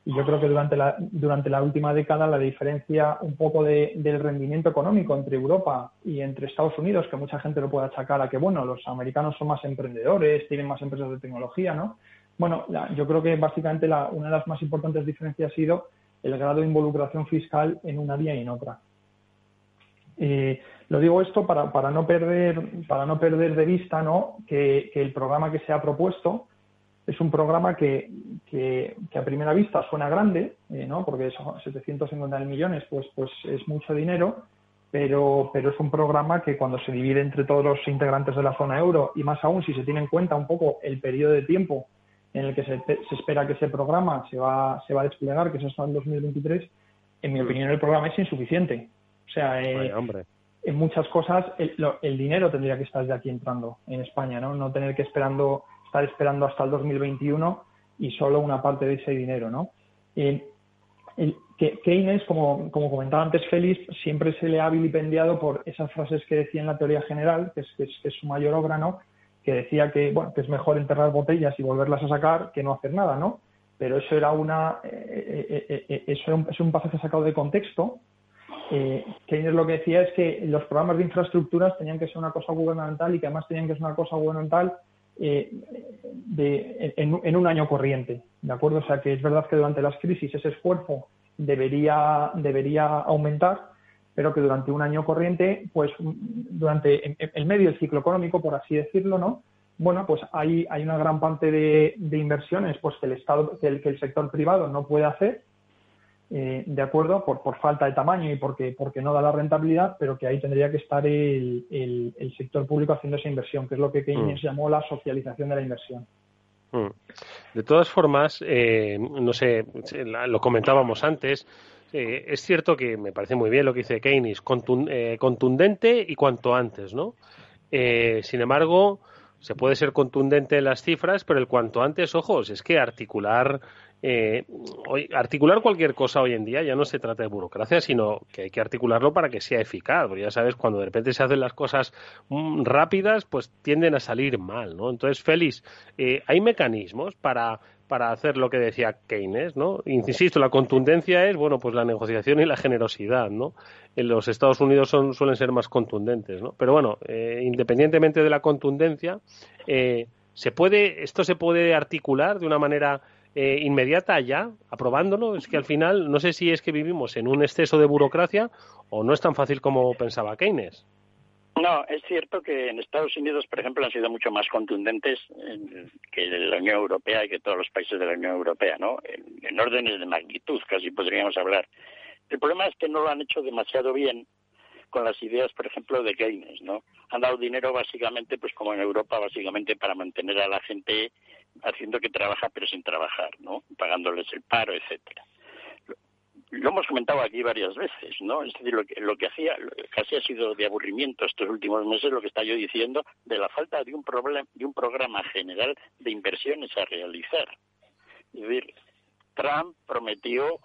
Y yo creo que durante la, durante la última década la diferencia un poco del rendimiento económico entre Europa y entre Estados Unidos, que mucha gente lo puede achacar a que, bueno, los americanos son más emprendedores, tienen más empresas de tecnología, ¿no? Bueno, yo creo que básicamente la, una de las más importantes diferencias ha sido el grado de involucración fiscal en una vía y en otra. Eh, lo digo esto para, para, no perder, para no perder de vista ¿no? que, el programa que se ha propuesto es un programa que, que, a primera vista suena grande, eh, ¿no? porque son 750 millones pues, pues es mucho dinero, pero, pero es un programa que cuando se divide entre todos los integrantes de la zona euro y más aún si se tiene en cuenta un poco el periodo de tiempo en el que se, se espera que ese programa se va, se va a desplegar, que es hasta el 2023, en mi mm. opinión el programa es insuficiente. O sea, eh, hombre en muchas cosas el, dinero tendría que estar ya aquí entrando en España, ¿no? No tener que esperando, estar esperando hasta el 2021 y solo una parte de ese dinero, ¿no? Eh, el, Keynes, como, como comentaba antes Félix, siempre se le ha vilipendiado por esas frases que decía en la teoría general, que es, que es, su mayor obra, ¿no? Que decía que, bueno, que es mejor enterrar botellas y volverlas a sacar que no hacer nada, ¿no? Pero eso era una, eh, eh, eso es un pasaje sacado de contexto eh, Keynes lo que decía es que los programas de infraestructuras tenían que ser una cosa gubernamental y que además tenían que ser una cosa gubernamental eh, en, un año corriente, ¿de acuerdo? O sea que es verdad que durante las crisis ese esfuerzo debería, debería aumentar, pero que durante un año corriente, pues durante el medio del ciclo económico, por así decirlo, ¿no? Bueno, pues hay, hay una gran parte de, inversiones pues que el Estado, que el sector privado no puede hacer eh, de acuerdo, por, por, falta de tamaño y porque, porque no da la rentabilidad, pero que ahí tendría que estar el, el, sector público haciendo esa inversión, que es lo que Keynes mm. llamó la socialización de la inversión. Mm. De todas formas, eh, no sé, lo comentábamos antes, eh, es cierto que me parece muy bien lo que dice Keynes, contundente y cuanto antes, ¿no? sin embargo, se puede ser contundente en las cifras, pero el cuanto antes, ojos, es que articular eh, articular cualquier cosa hoy en día ya no se trata de burocracia, sino que hay que articularlo para que sea eficaz. Porque ya sabes, cuando de repente se hacen las cosas mm, rápidas, pues tienden a salir mal, ¿no? Entonces, Félix, eh, hay mecanismos para para hacer lo que decía Keynes, ¿no? Insisto, la contundencia es, bueno, pues la negociación y la generosidad, ¿no? En los Estados Unidos son, suelen ser más contundentes, ¿no? Pero bueno, eh, independientemente de la contundencia, se puede, esto se puede articular de una manera eh, inmediata ya, aprobándolo? Es que al final no sé si es que vivimos en un exceso de burocracia o no es tan fácil como pensaba Keynes. No, es cierto que en Estados Unidos, por ejemplo, han sido mucho más contundentes que la Unión Europea y que todos los países de la Unión Europea, ¿no? En, órdenes de magnitud, casi podríamos hablar. El problema es que no lo han hecho demasiado bien con las ideas, por ejemplo, de Keynes, ¿no? Han dado dinero básicamente, pues como en Europa, básicamente para mantener a la gente haciendo que trabaja pero sin trabajar, ¿no? Pagándoles el paro, etcétera lo hemos comentado aquí varias veces, ¿no? Es decir, lo que, lo que hacía, casi ha sido de aburrimiento estos últimos meses, lo que está yo diciendo, de la falta de un, problema, de un programa general de inversiones a realizar. Es decir, Trump prometió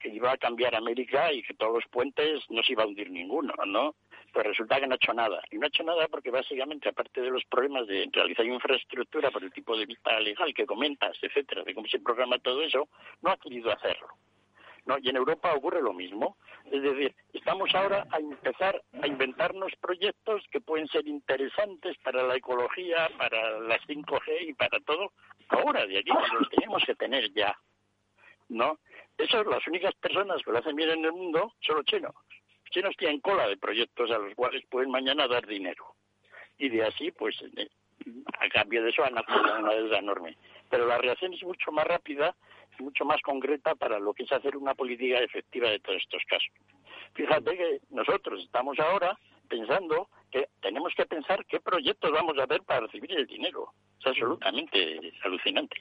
que iba a cambiar América y que todos los puentes no se iba a hundir ninguno, ¿no? Pues resulta que no ha hecho nada. Y no ha hecho nada porque básicamente, aparte de los problemas de realizar infraestructura por el tipo de vista legal que comentas, etcétera, de cómo se programa todo eso, no ha querido hacerlo. ¿no? Y en Europa ocurre lo mismo. Es decir, estamos ahora a empezar a inventarnos proyectos que pueden ser interesantes para la ecología, para las 5G y para todo, ahora, de aquí, los tenemos que tener ya. ¿No? Esas las únicas personas que lo hacen bien en el mundo son los chinos. Los chinos tienen cola de proyectos a los cuales pueden mañana dar dinero. Y de así, pues, eh, a cambio de eso han acumulado una deuda enorme. Pero la reacción es mucho más rápida mucho más concreta para lo que es hacer una política efectiva de todos estos casos. Fíjate que nosotros estamos ahora pensando que tenemos que pensar qué proyectos vamos a hacer para recibir el dinero. Es absolutamente alucinante.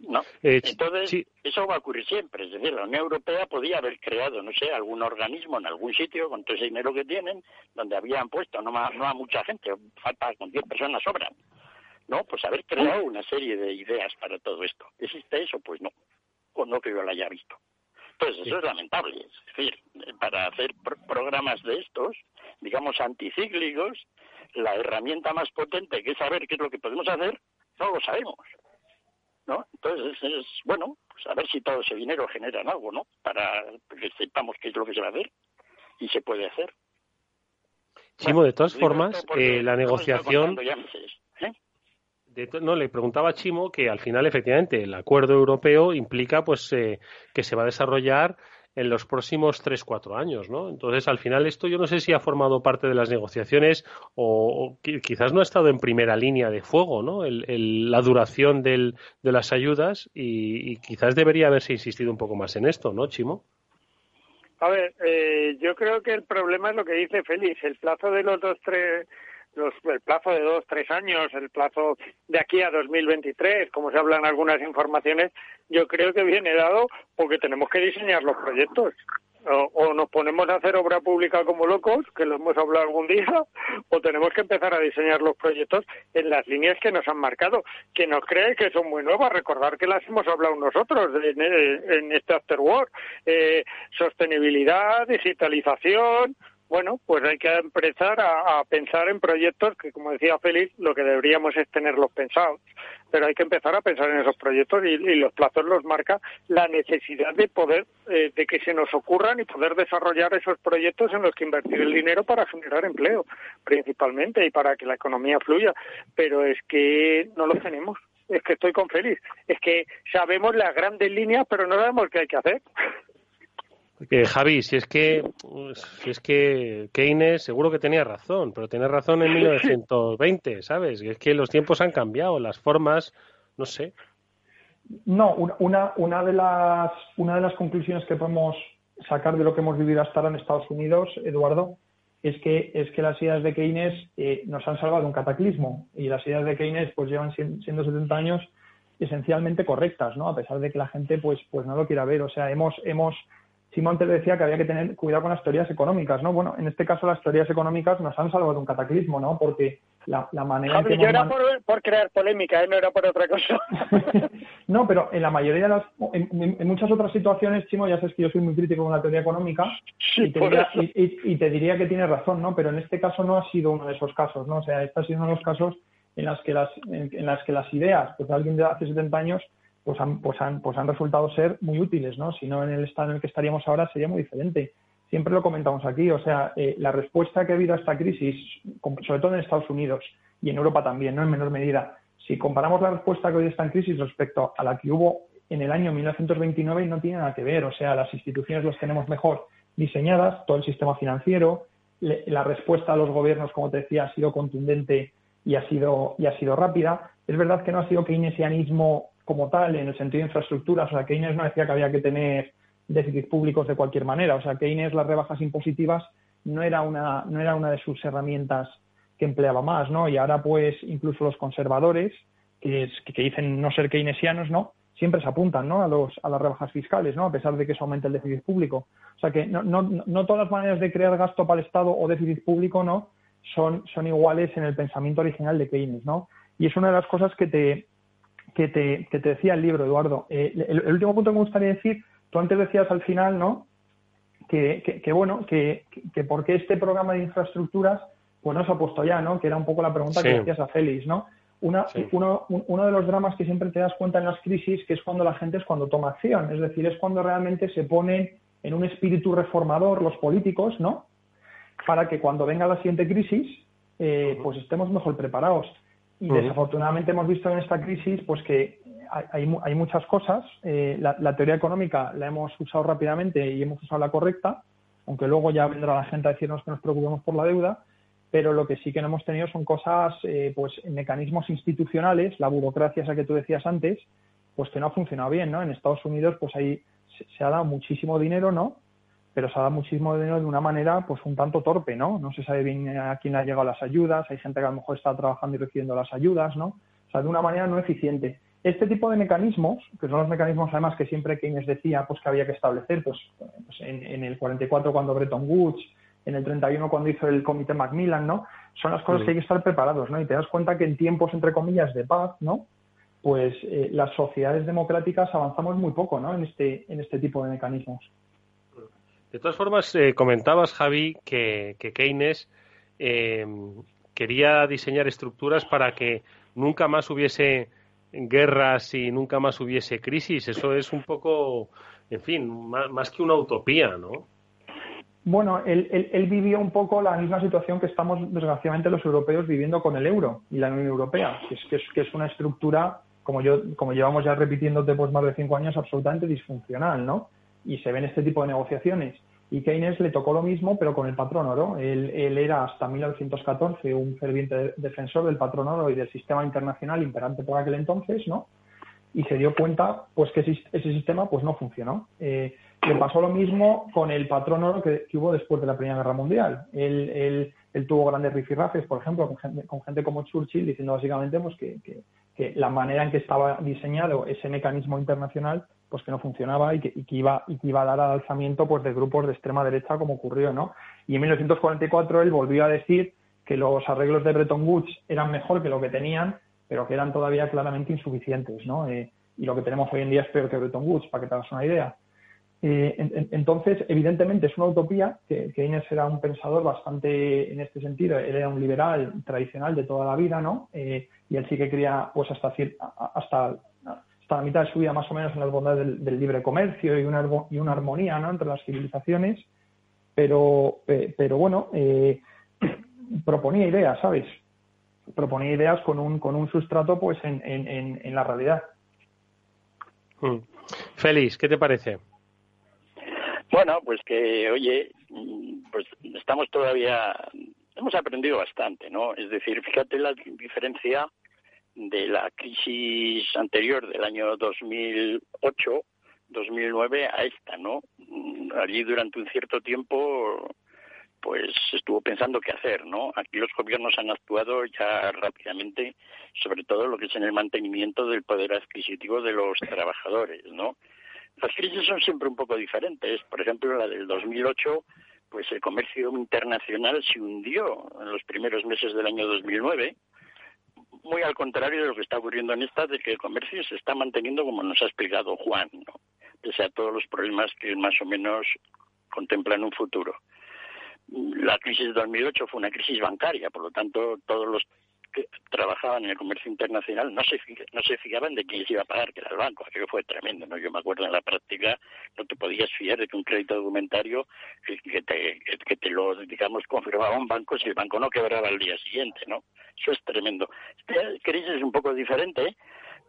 ¿No? Eh, Entonces, eso va a ocurrir siempre. Es decir, la Unión Europea podía haber creado, no sé, algún organismo en algún sitio con todo ese dinero que tienen, donde habían puesto, no, no a mucha gente, falta con 10 personas sobran, no, pues haber creado una serie de ideas para todo esto. ¿Existe eso? Pues no, o no que yo lo haya visto. Entonces, eso es lamentable. Es decir, para hacer programas de estos, digamos, anticíclicos, la herramienta más potente que es saber qué es lo que podemos hacer, no lo sabemos. ¿No? Entonces, es, bueno, pues a ver si todo ese dinero genera algo, ¿no? Para que sepamos qué es lo que se va a hacer y se puede hacer. Chimo, de todas formas, eh, la negociación no, le preguntaba a Chimo que al final, efectivamente, el acuerdo europeo implica pues eh, que se va a desarrollar en los próximos tres, cuatro años, ¿no? Entonces, al final, esto yo no sé si ha formado parte de las negociaciones o, quizás no ha estado en primera línea de fuego, ¿no? la duración de las ayudas y, quizás debería haberse insistido un poco más en esto, ¿no, Chimo? A ver, eh, yo creo que el problema es lo que dice Félix, el plazo de los dos, tres el plazo de dos, tres años, el plazo de aquí a 2023, como se hablan algunas informaciones, yo creo que viene dado porque tenemos que diseñar los proyectos. O, nos ponemos a hacer obra pública como locos, que lo hemos hablado algún día, o tenemos que empezar a diseñar los proyectos en las líneas que nos han marcado, que nos cree que son muy nuevas. Recordar que las hemos hablado nosotros en, en este After War. Eh, sostenibilidad, digitalización, bueno, pues hay que empezar a, pensar en proyectos que, como decía Félix, lo que deberíamos es tenerlos pensados, pero hay que empezar a pensar en esos proyectos y, los plazos los marca la necesidad de poder, eh, de que se nos ocurran y poder desarrollar esos proyectos en los que invertir el dinero para generar empleo, principalmente, y para que la economía fluya. Pero es que no lo tenemos es que estoy con Félix. Es que sabemos las grandes líneas, pero no sabemos qué hay que hacer. Javi, si es que si es que Keynes seguro que tenía razón, pero tenía razón en 1920, ¿sabes? Es que los tiempos han cambiado, las formas, no sé. No, una, una de las una de las conclusiones que podemos sacar de lo que hemos vivido hasta ahora en Estados Unidos, Eduardo, es que es que las ideas de Keynes eh, nos han salvado un cataclismo y las ideas de Keynes pues llevan siendo 70 años esencialmente correctas, ¿no? A pesar de que la gente pues pues no lo quiera ver, o sea, hemos hemos Simón te decía que había que tener cuidado con las teorías económicas, ¿no? Bueno, en este caso las teorías económicas nos han salvado de un cataclismo, ¿no? Porque la, manera en que yo era por, crear polémica, ¿eh? no era por otra cosa. no, pero en la mayoría de las... En, muchas otras situaciones, Chimo, ya sabes que yo soy muy crítico con la teoría económica y, te diría, y, te diría que tienes razón, ¿no? Pero en este caso no ha sido uno de esos casos, ¿no? O sea, este ha sido uno de los casos en las que las, en, las, que las ideas pues, de alguien de hace 70 años pues han, pues han, pues han resultado ser muy útiles, ¿no? Si no en el estado en el que estaríamos ahora sería muy diferente. Siempre lo comentamos aquí, o sea, eh, la respuesta que ha habido a esta crisis, sobre todo en Estados Unidos y en Europa también, ¿no? En menor medida, si comparamos la respuesta que hoy está en crisis respecto a la que hubo en el año 1929, no tiene nada que ver. O sea, las instituciones las tenemos mejor diseñadas, todo el sistema financiero, la respuesta a los gobiernos, como te decía, ha sido contundente y ha sido, y ha sido rápida. Es verdad que no ha sido keynesianismo como tal, en el sentido de infraestructuras. O sea, Keynes no decía que había que tener déficits públicos de cualquier manera. O sea, Keynes las rebajas impositivas no era una, no era una de sus herramientas que empleaba más, ¿no? Y ahora, pues, incluso los conservadores, que, que dicen no ser keynesianos, ¿no? Siempre se apuntan, ¿no? A, los, a las rebajas fiscales, ¿no? A pesar de que eso aumente el déficit público. O sea, que no, no, no todas las maneras de crear gasto para el Estado o déficit público, ¿no? Son, son iguales en el pensamiento original de Keynes, ¿no? Y es una de las cosas que te, que te, que te decía el libro, Eduardo. Eh, el, el, último punto que me gustaría decir, tú antes decías al final, ¿no? Que, que, bueno, que, que por qué este programa de infraestructuras pues no se ha puesto ya, ¿no? Que era un poco la pregunta que decías a Félix, ¿no? Una, uno, uno, de los dramas que siempre te das cuenta en las crisis, que es cuando la gente es cuando toma acción, es decir, es cuando realmente se ponen en un espíritu reformador los políticos, ¿no? Para que cuando venga la siguiente crisis, eh, pues estemos mejor preparados. Y desafortunadamente hemos visto en esta crisis pues que hay, hay, muchas cosas. Eh, la, teoría económica la hemos usado rápidamente y hemos usado la correcta, aunque luego ya vendrá la gente a decirnos que nos preocupemos por la deuda. Pero lo que sí que no hemos tenido son cosas, eh, pues mecanismos institucionales, la burocracia esa que tú decías antes, pues que no ha funcionado bien, ¿no? En Estados Unidos, pues ahí se, se ha dado muchísimo dinero, ¿no? Pero se ha dado muchísimo dinero de una manera pues un tanto torpe, ¿no? No se sabe bien a quién ha llegado las ayudas, hay gente que a lo mejor está trabajando y recibiendo las ayudas, ¿no? O sea, de una manera no eficiente. Este tipo de mecanismos, que son los mecanismos además que siempre Keynes decía pues que había que establecer, pues, pues en, el 44 cuando Bretton Woods, en el 31 cuando hizo el comité Macmillan, ¿no? Son las cosas que hay que estar preparados, ¿no? Y te das cuenta que en tiempos, entre comillas, de paz, ¿no? Pues eh, las sociedades democráticas avanzamos muy poco, ¿no? En este, en este tipo de mecanismos. De todas formas, eh, comentabas, Javi, que, Keynes eh, quería diseñar estructuras para que nunca más hubiese guerras y nunca más hubiese crisis. Eso es un poco, en fin, más, que una utopía, ¿no? Bueno, él, vivió un poco la misma situación que estamos, desgraciadamente, los europeos viviendo con el euro y la Unión Europea, que es, que es, una estructura, como, yo, como llevamos ya repitiéndote pues más de cinco años, absolutamente disfuncional, ¿no? Y se ven este tipo de negociaciones. Y Keynes le tocó lo mismo, pero con el patrón oro. Él, era hasta 1914 un ferviente defensor del patrón oro y del sistema internacional imperante por aquel entonces, ¿no? Y se dio cuenta, pues, que ese sistema, pues, no funcionó. Eh, le pasó lo mismo con el patrón oro que, hubo después de la Primera Guerra Mundial. Él, él, tuvo grandes rifirrafes, por ejemplo, con gente, con gente como Churchill, diciendo básicamente pues, que, que, que la manera en que estaba diseñado ese mecanismo internacional pues que no funcionaba y que, iba y que iba a dar al alzamiento pues de grupos de extrema derecha como ocurrió no y en 1944 él volvió a decir que los arreglos de Bretton Woods eran mejor que lo que tenían pero que eran todavía claramente insuficientes no eh, y lo que tenemos hoy en día es peor que Bretton Woods para que te hagas una idea. Eh, entonces evidentemente es una utopía que, que Inés era un pensador bastante en este sentido él era un liberal tradicional de toda la vida no eh, y él sí que quería pues hasta hasta hasta la mitad de su vida más o menos en las bondades del, libre comercio y una, y una armonía ¿no? entre las civilizaciones, pero, pero bueno, eh, proponía ideas, ¿sabes? Proponía ideas con un, con un sustrato pues en, en, en la realidad. Hmm. Félix, ¿qué te parece? Bueno, pues que, oye, pues estamos todavía, hemos aprendido bastante, ¿no? Es decir, fíjate la diferencia de la crisis anterior del año 2008, 2009 a esta, ¿no? Mm, allí durante un cierto tiempo pues estuvo pensando qué hacer, ¿no? Aquí los gobiernos han actuado ya rápidamente, sobre todo lo que es en el mantenimiento del poder adquisitivo de los trabajadores, ¿no? Las crisis son siempre un poco diferentes. Por ejemplo, la del 2008, pues el comercio internacional se hundió en los primeros meses del año 2009 muy al contrario de lo que está ocurriendo en esta, de que el comercio se está manteniendo como nos ha explicado Juan, ¿no? pese a todos los problemas que más o menos contemplan un futuro. La crisis de 2008 fue una crisis bancaria, por lo tanto, todos los que trabajaban en el comercio internacional no se no se fiaban de quién se iba a pagar, que era el banco. Aquello fue tremendo, ¿no? Yo me acuerdo en la práctica no te podías fiar de que un crédito documentario que te, que te lo, digamos, confirmaba un banco si el banco no quebraba al día siguiente, ¿no? Eso es tremendo. Esta crisis es un poco diferente, ¿eh?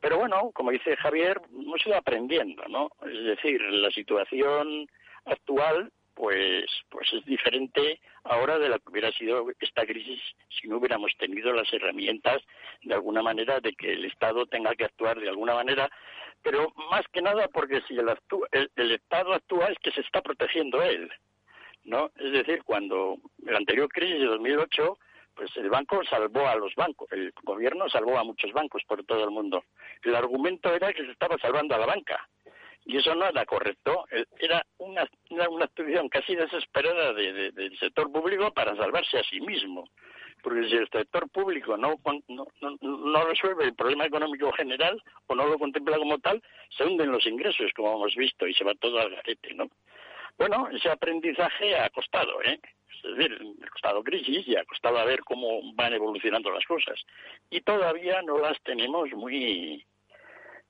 pero bueno, como dice Javier, hemos ido aprendiendo, ¿no? Es decir, la situación actual pues, pues es diferente ahora de lo que hubiera sido esta crisis si no hubiéramos tenido las herramientas de alguna manera de que el Estado tenga que actuar de alguna manera, pero más que nada porque si el, el, Estado actúa es que se está protegiendo él, ¿no? Es decir, cuando la anterior crisis de 2008 pues el banco salvó a los bancos, el gobierno salvó a muchos bancos por todo el mundo. El argumento era que se estaba salvando a la banca y eso no era correcto. Eh, era una, una, casi desesperada del sector público para salvarse a sí mismo. Porque si el sector público no, no, no, resuelve el problema económico general o no lo contempla como tal, se hunden los ingresos, como hemos visto, y se va todo al garete, ¿no? Bueno, ese aprendizaje ha costado, ¿eh? Es decir, ha costado crisis y ha costado ver cómo van evolucionando las cosas. Y todavía no las tenemos muy,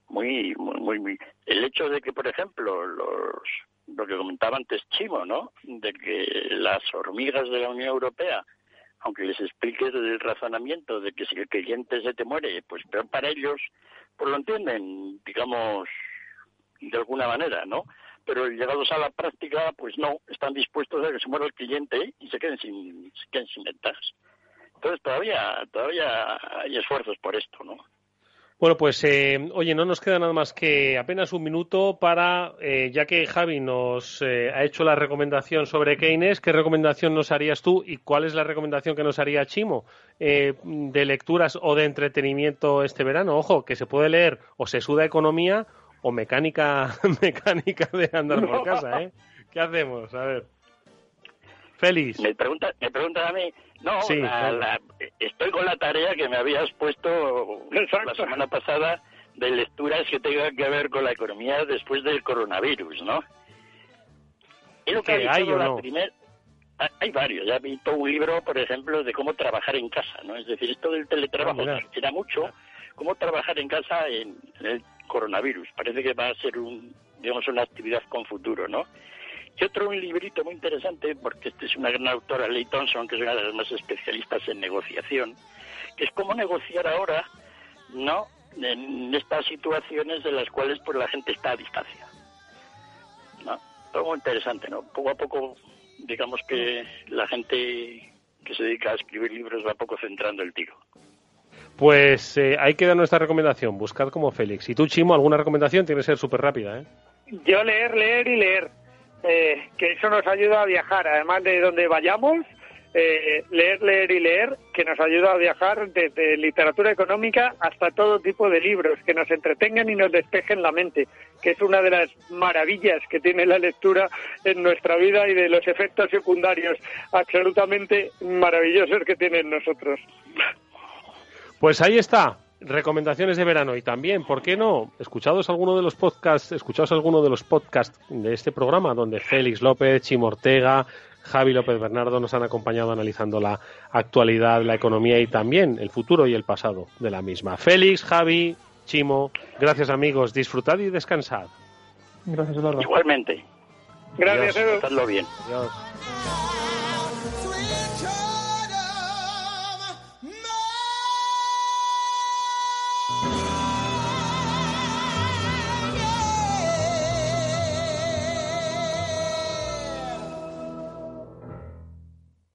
muy, muy, muy, El hecho de que, por ejemplo, los, lo que comentaba antes Chimo, ¿no? De que las hormigas de la Unión Europea, aunque les expliques el razonamiento de que si el cliente se te muere, pues peor para ellos, pues lo entienden, digamos, de alguna manera, ¿no? Pero llegados a la práctica, pues no, están dispuestos a que se muera el cliente y se queden sin, se queden sin ventas. Entonces todavía, todavía hay esfuerzos por esto, ¿no? Bueno, pues eh, oye, no nos queda nada más que apenas un minuto para, eh, ya que Javi nos eh, ha hecho la recomendación sobre Keynes, ¿qué recomendación nos harías tú y cuál es la recomendación que nos haría Chimo de lecturas o de entretenimiento este verano? Ojo, que se puede leer o se suda economía o mecánica, mecánica de andar por casa, ¿eh? ¿Qué hacemos? A ver. Félix. Me pregunta, me pregunta a mí. No, estoy con la tarea que me habías puesto la semana pasada de lecturas que tengan que ver con la economía después del coronavirus, ¿no? Es lo que hay o no? Ah, hay varios. Ya he visto un libro, por ejemplo, de cómo trabajar en casa, ¿no? Es decir, esto del teletrabajo ah, era mucho. Cómo trabajar en casa en, el coronavirus. Parece que va a ser un, digamos, una actividad con futuro, ¿no? Y otro un librito muy interesante, porque este es una gran autora, Leigh Thompson, que es una de las más especialistas en negociación, que es cómo negociar ahora, ¿no? En estas situaciones de las cuales pues la gente está a distancia. ¿No? Todo muy interesante, ¿no? Poco a poco, digamos que la gente que se dedica a escribir libros va poco centrando el tiro. Pues eh, ahí queda nuestra recomendación, buscad como Félix. Y tú, Chimo, alguna recomendación tiene que ser súper rápida, ¿eh? Yo leer, leer y leer. Eh, que eso nos ayuda a viajar, además de donde vayamos, eh, leer, leer y leer, que nos ayuda a viajar desde literatura económica hasta todo tipo de libros, que nos entretengan y nos despejen la mente, que es una de las maravillas que tiene la lectura en nuestra vida y de los efectos secundarios absolutamente maravillosos que tiene en nosotros. Pues ahí está, recomendaciones de verano y también, ¿por qué no? Escuchados alguno de los podcasts, escuchados alguno de los podcasts de este programa donde Félix López, Chimo Ortega, Javi López Bernardo nos han acompañado analizando la actualidad, la economía y también el futuro y el pasado de la misma. Félix, Javi, Chimo, gracias amigos, disfrutad y descansad. Gracias, Eduardo. Igualmente. Gracias, bien. Adiós.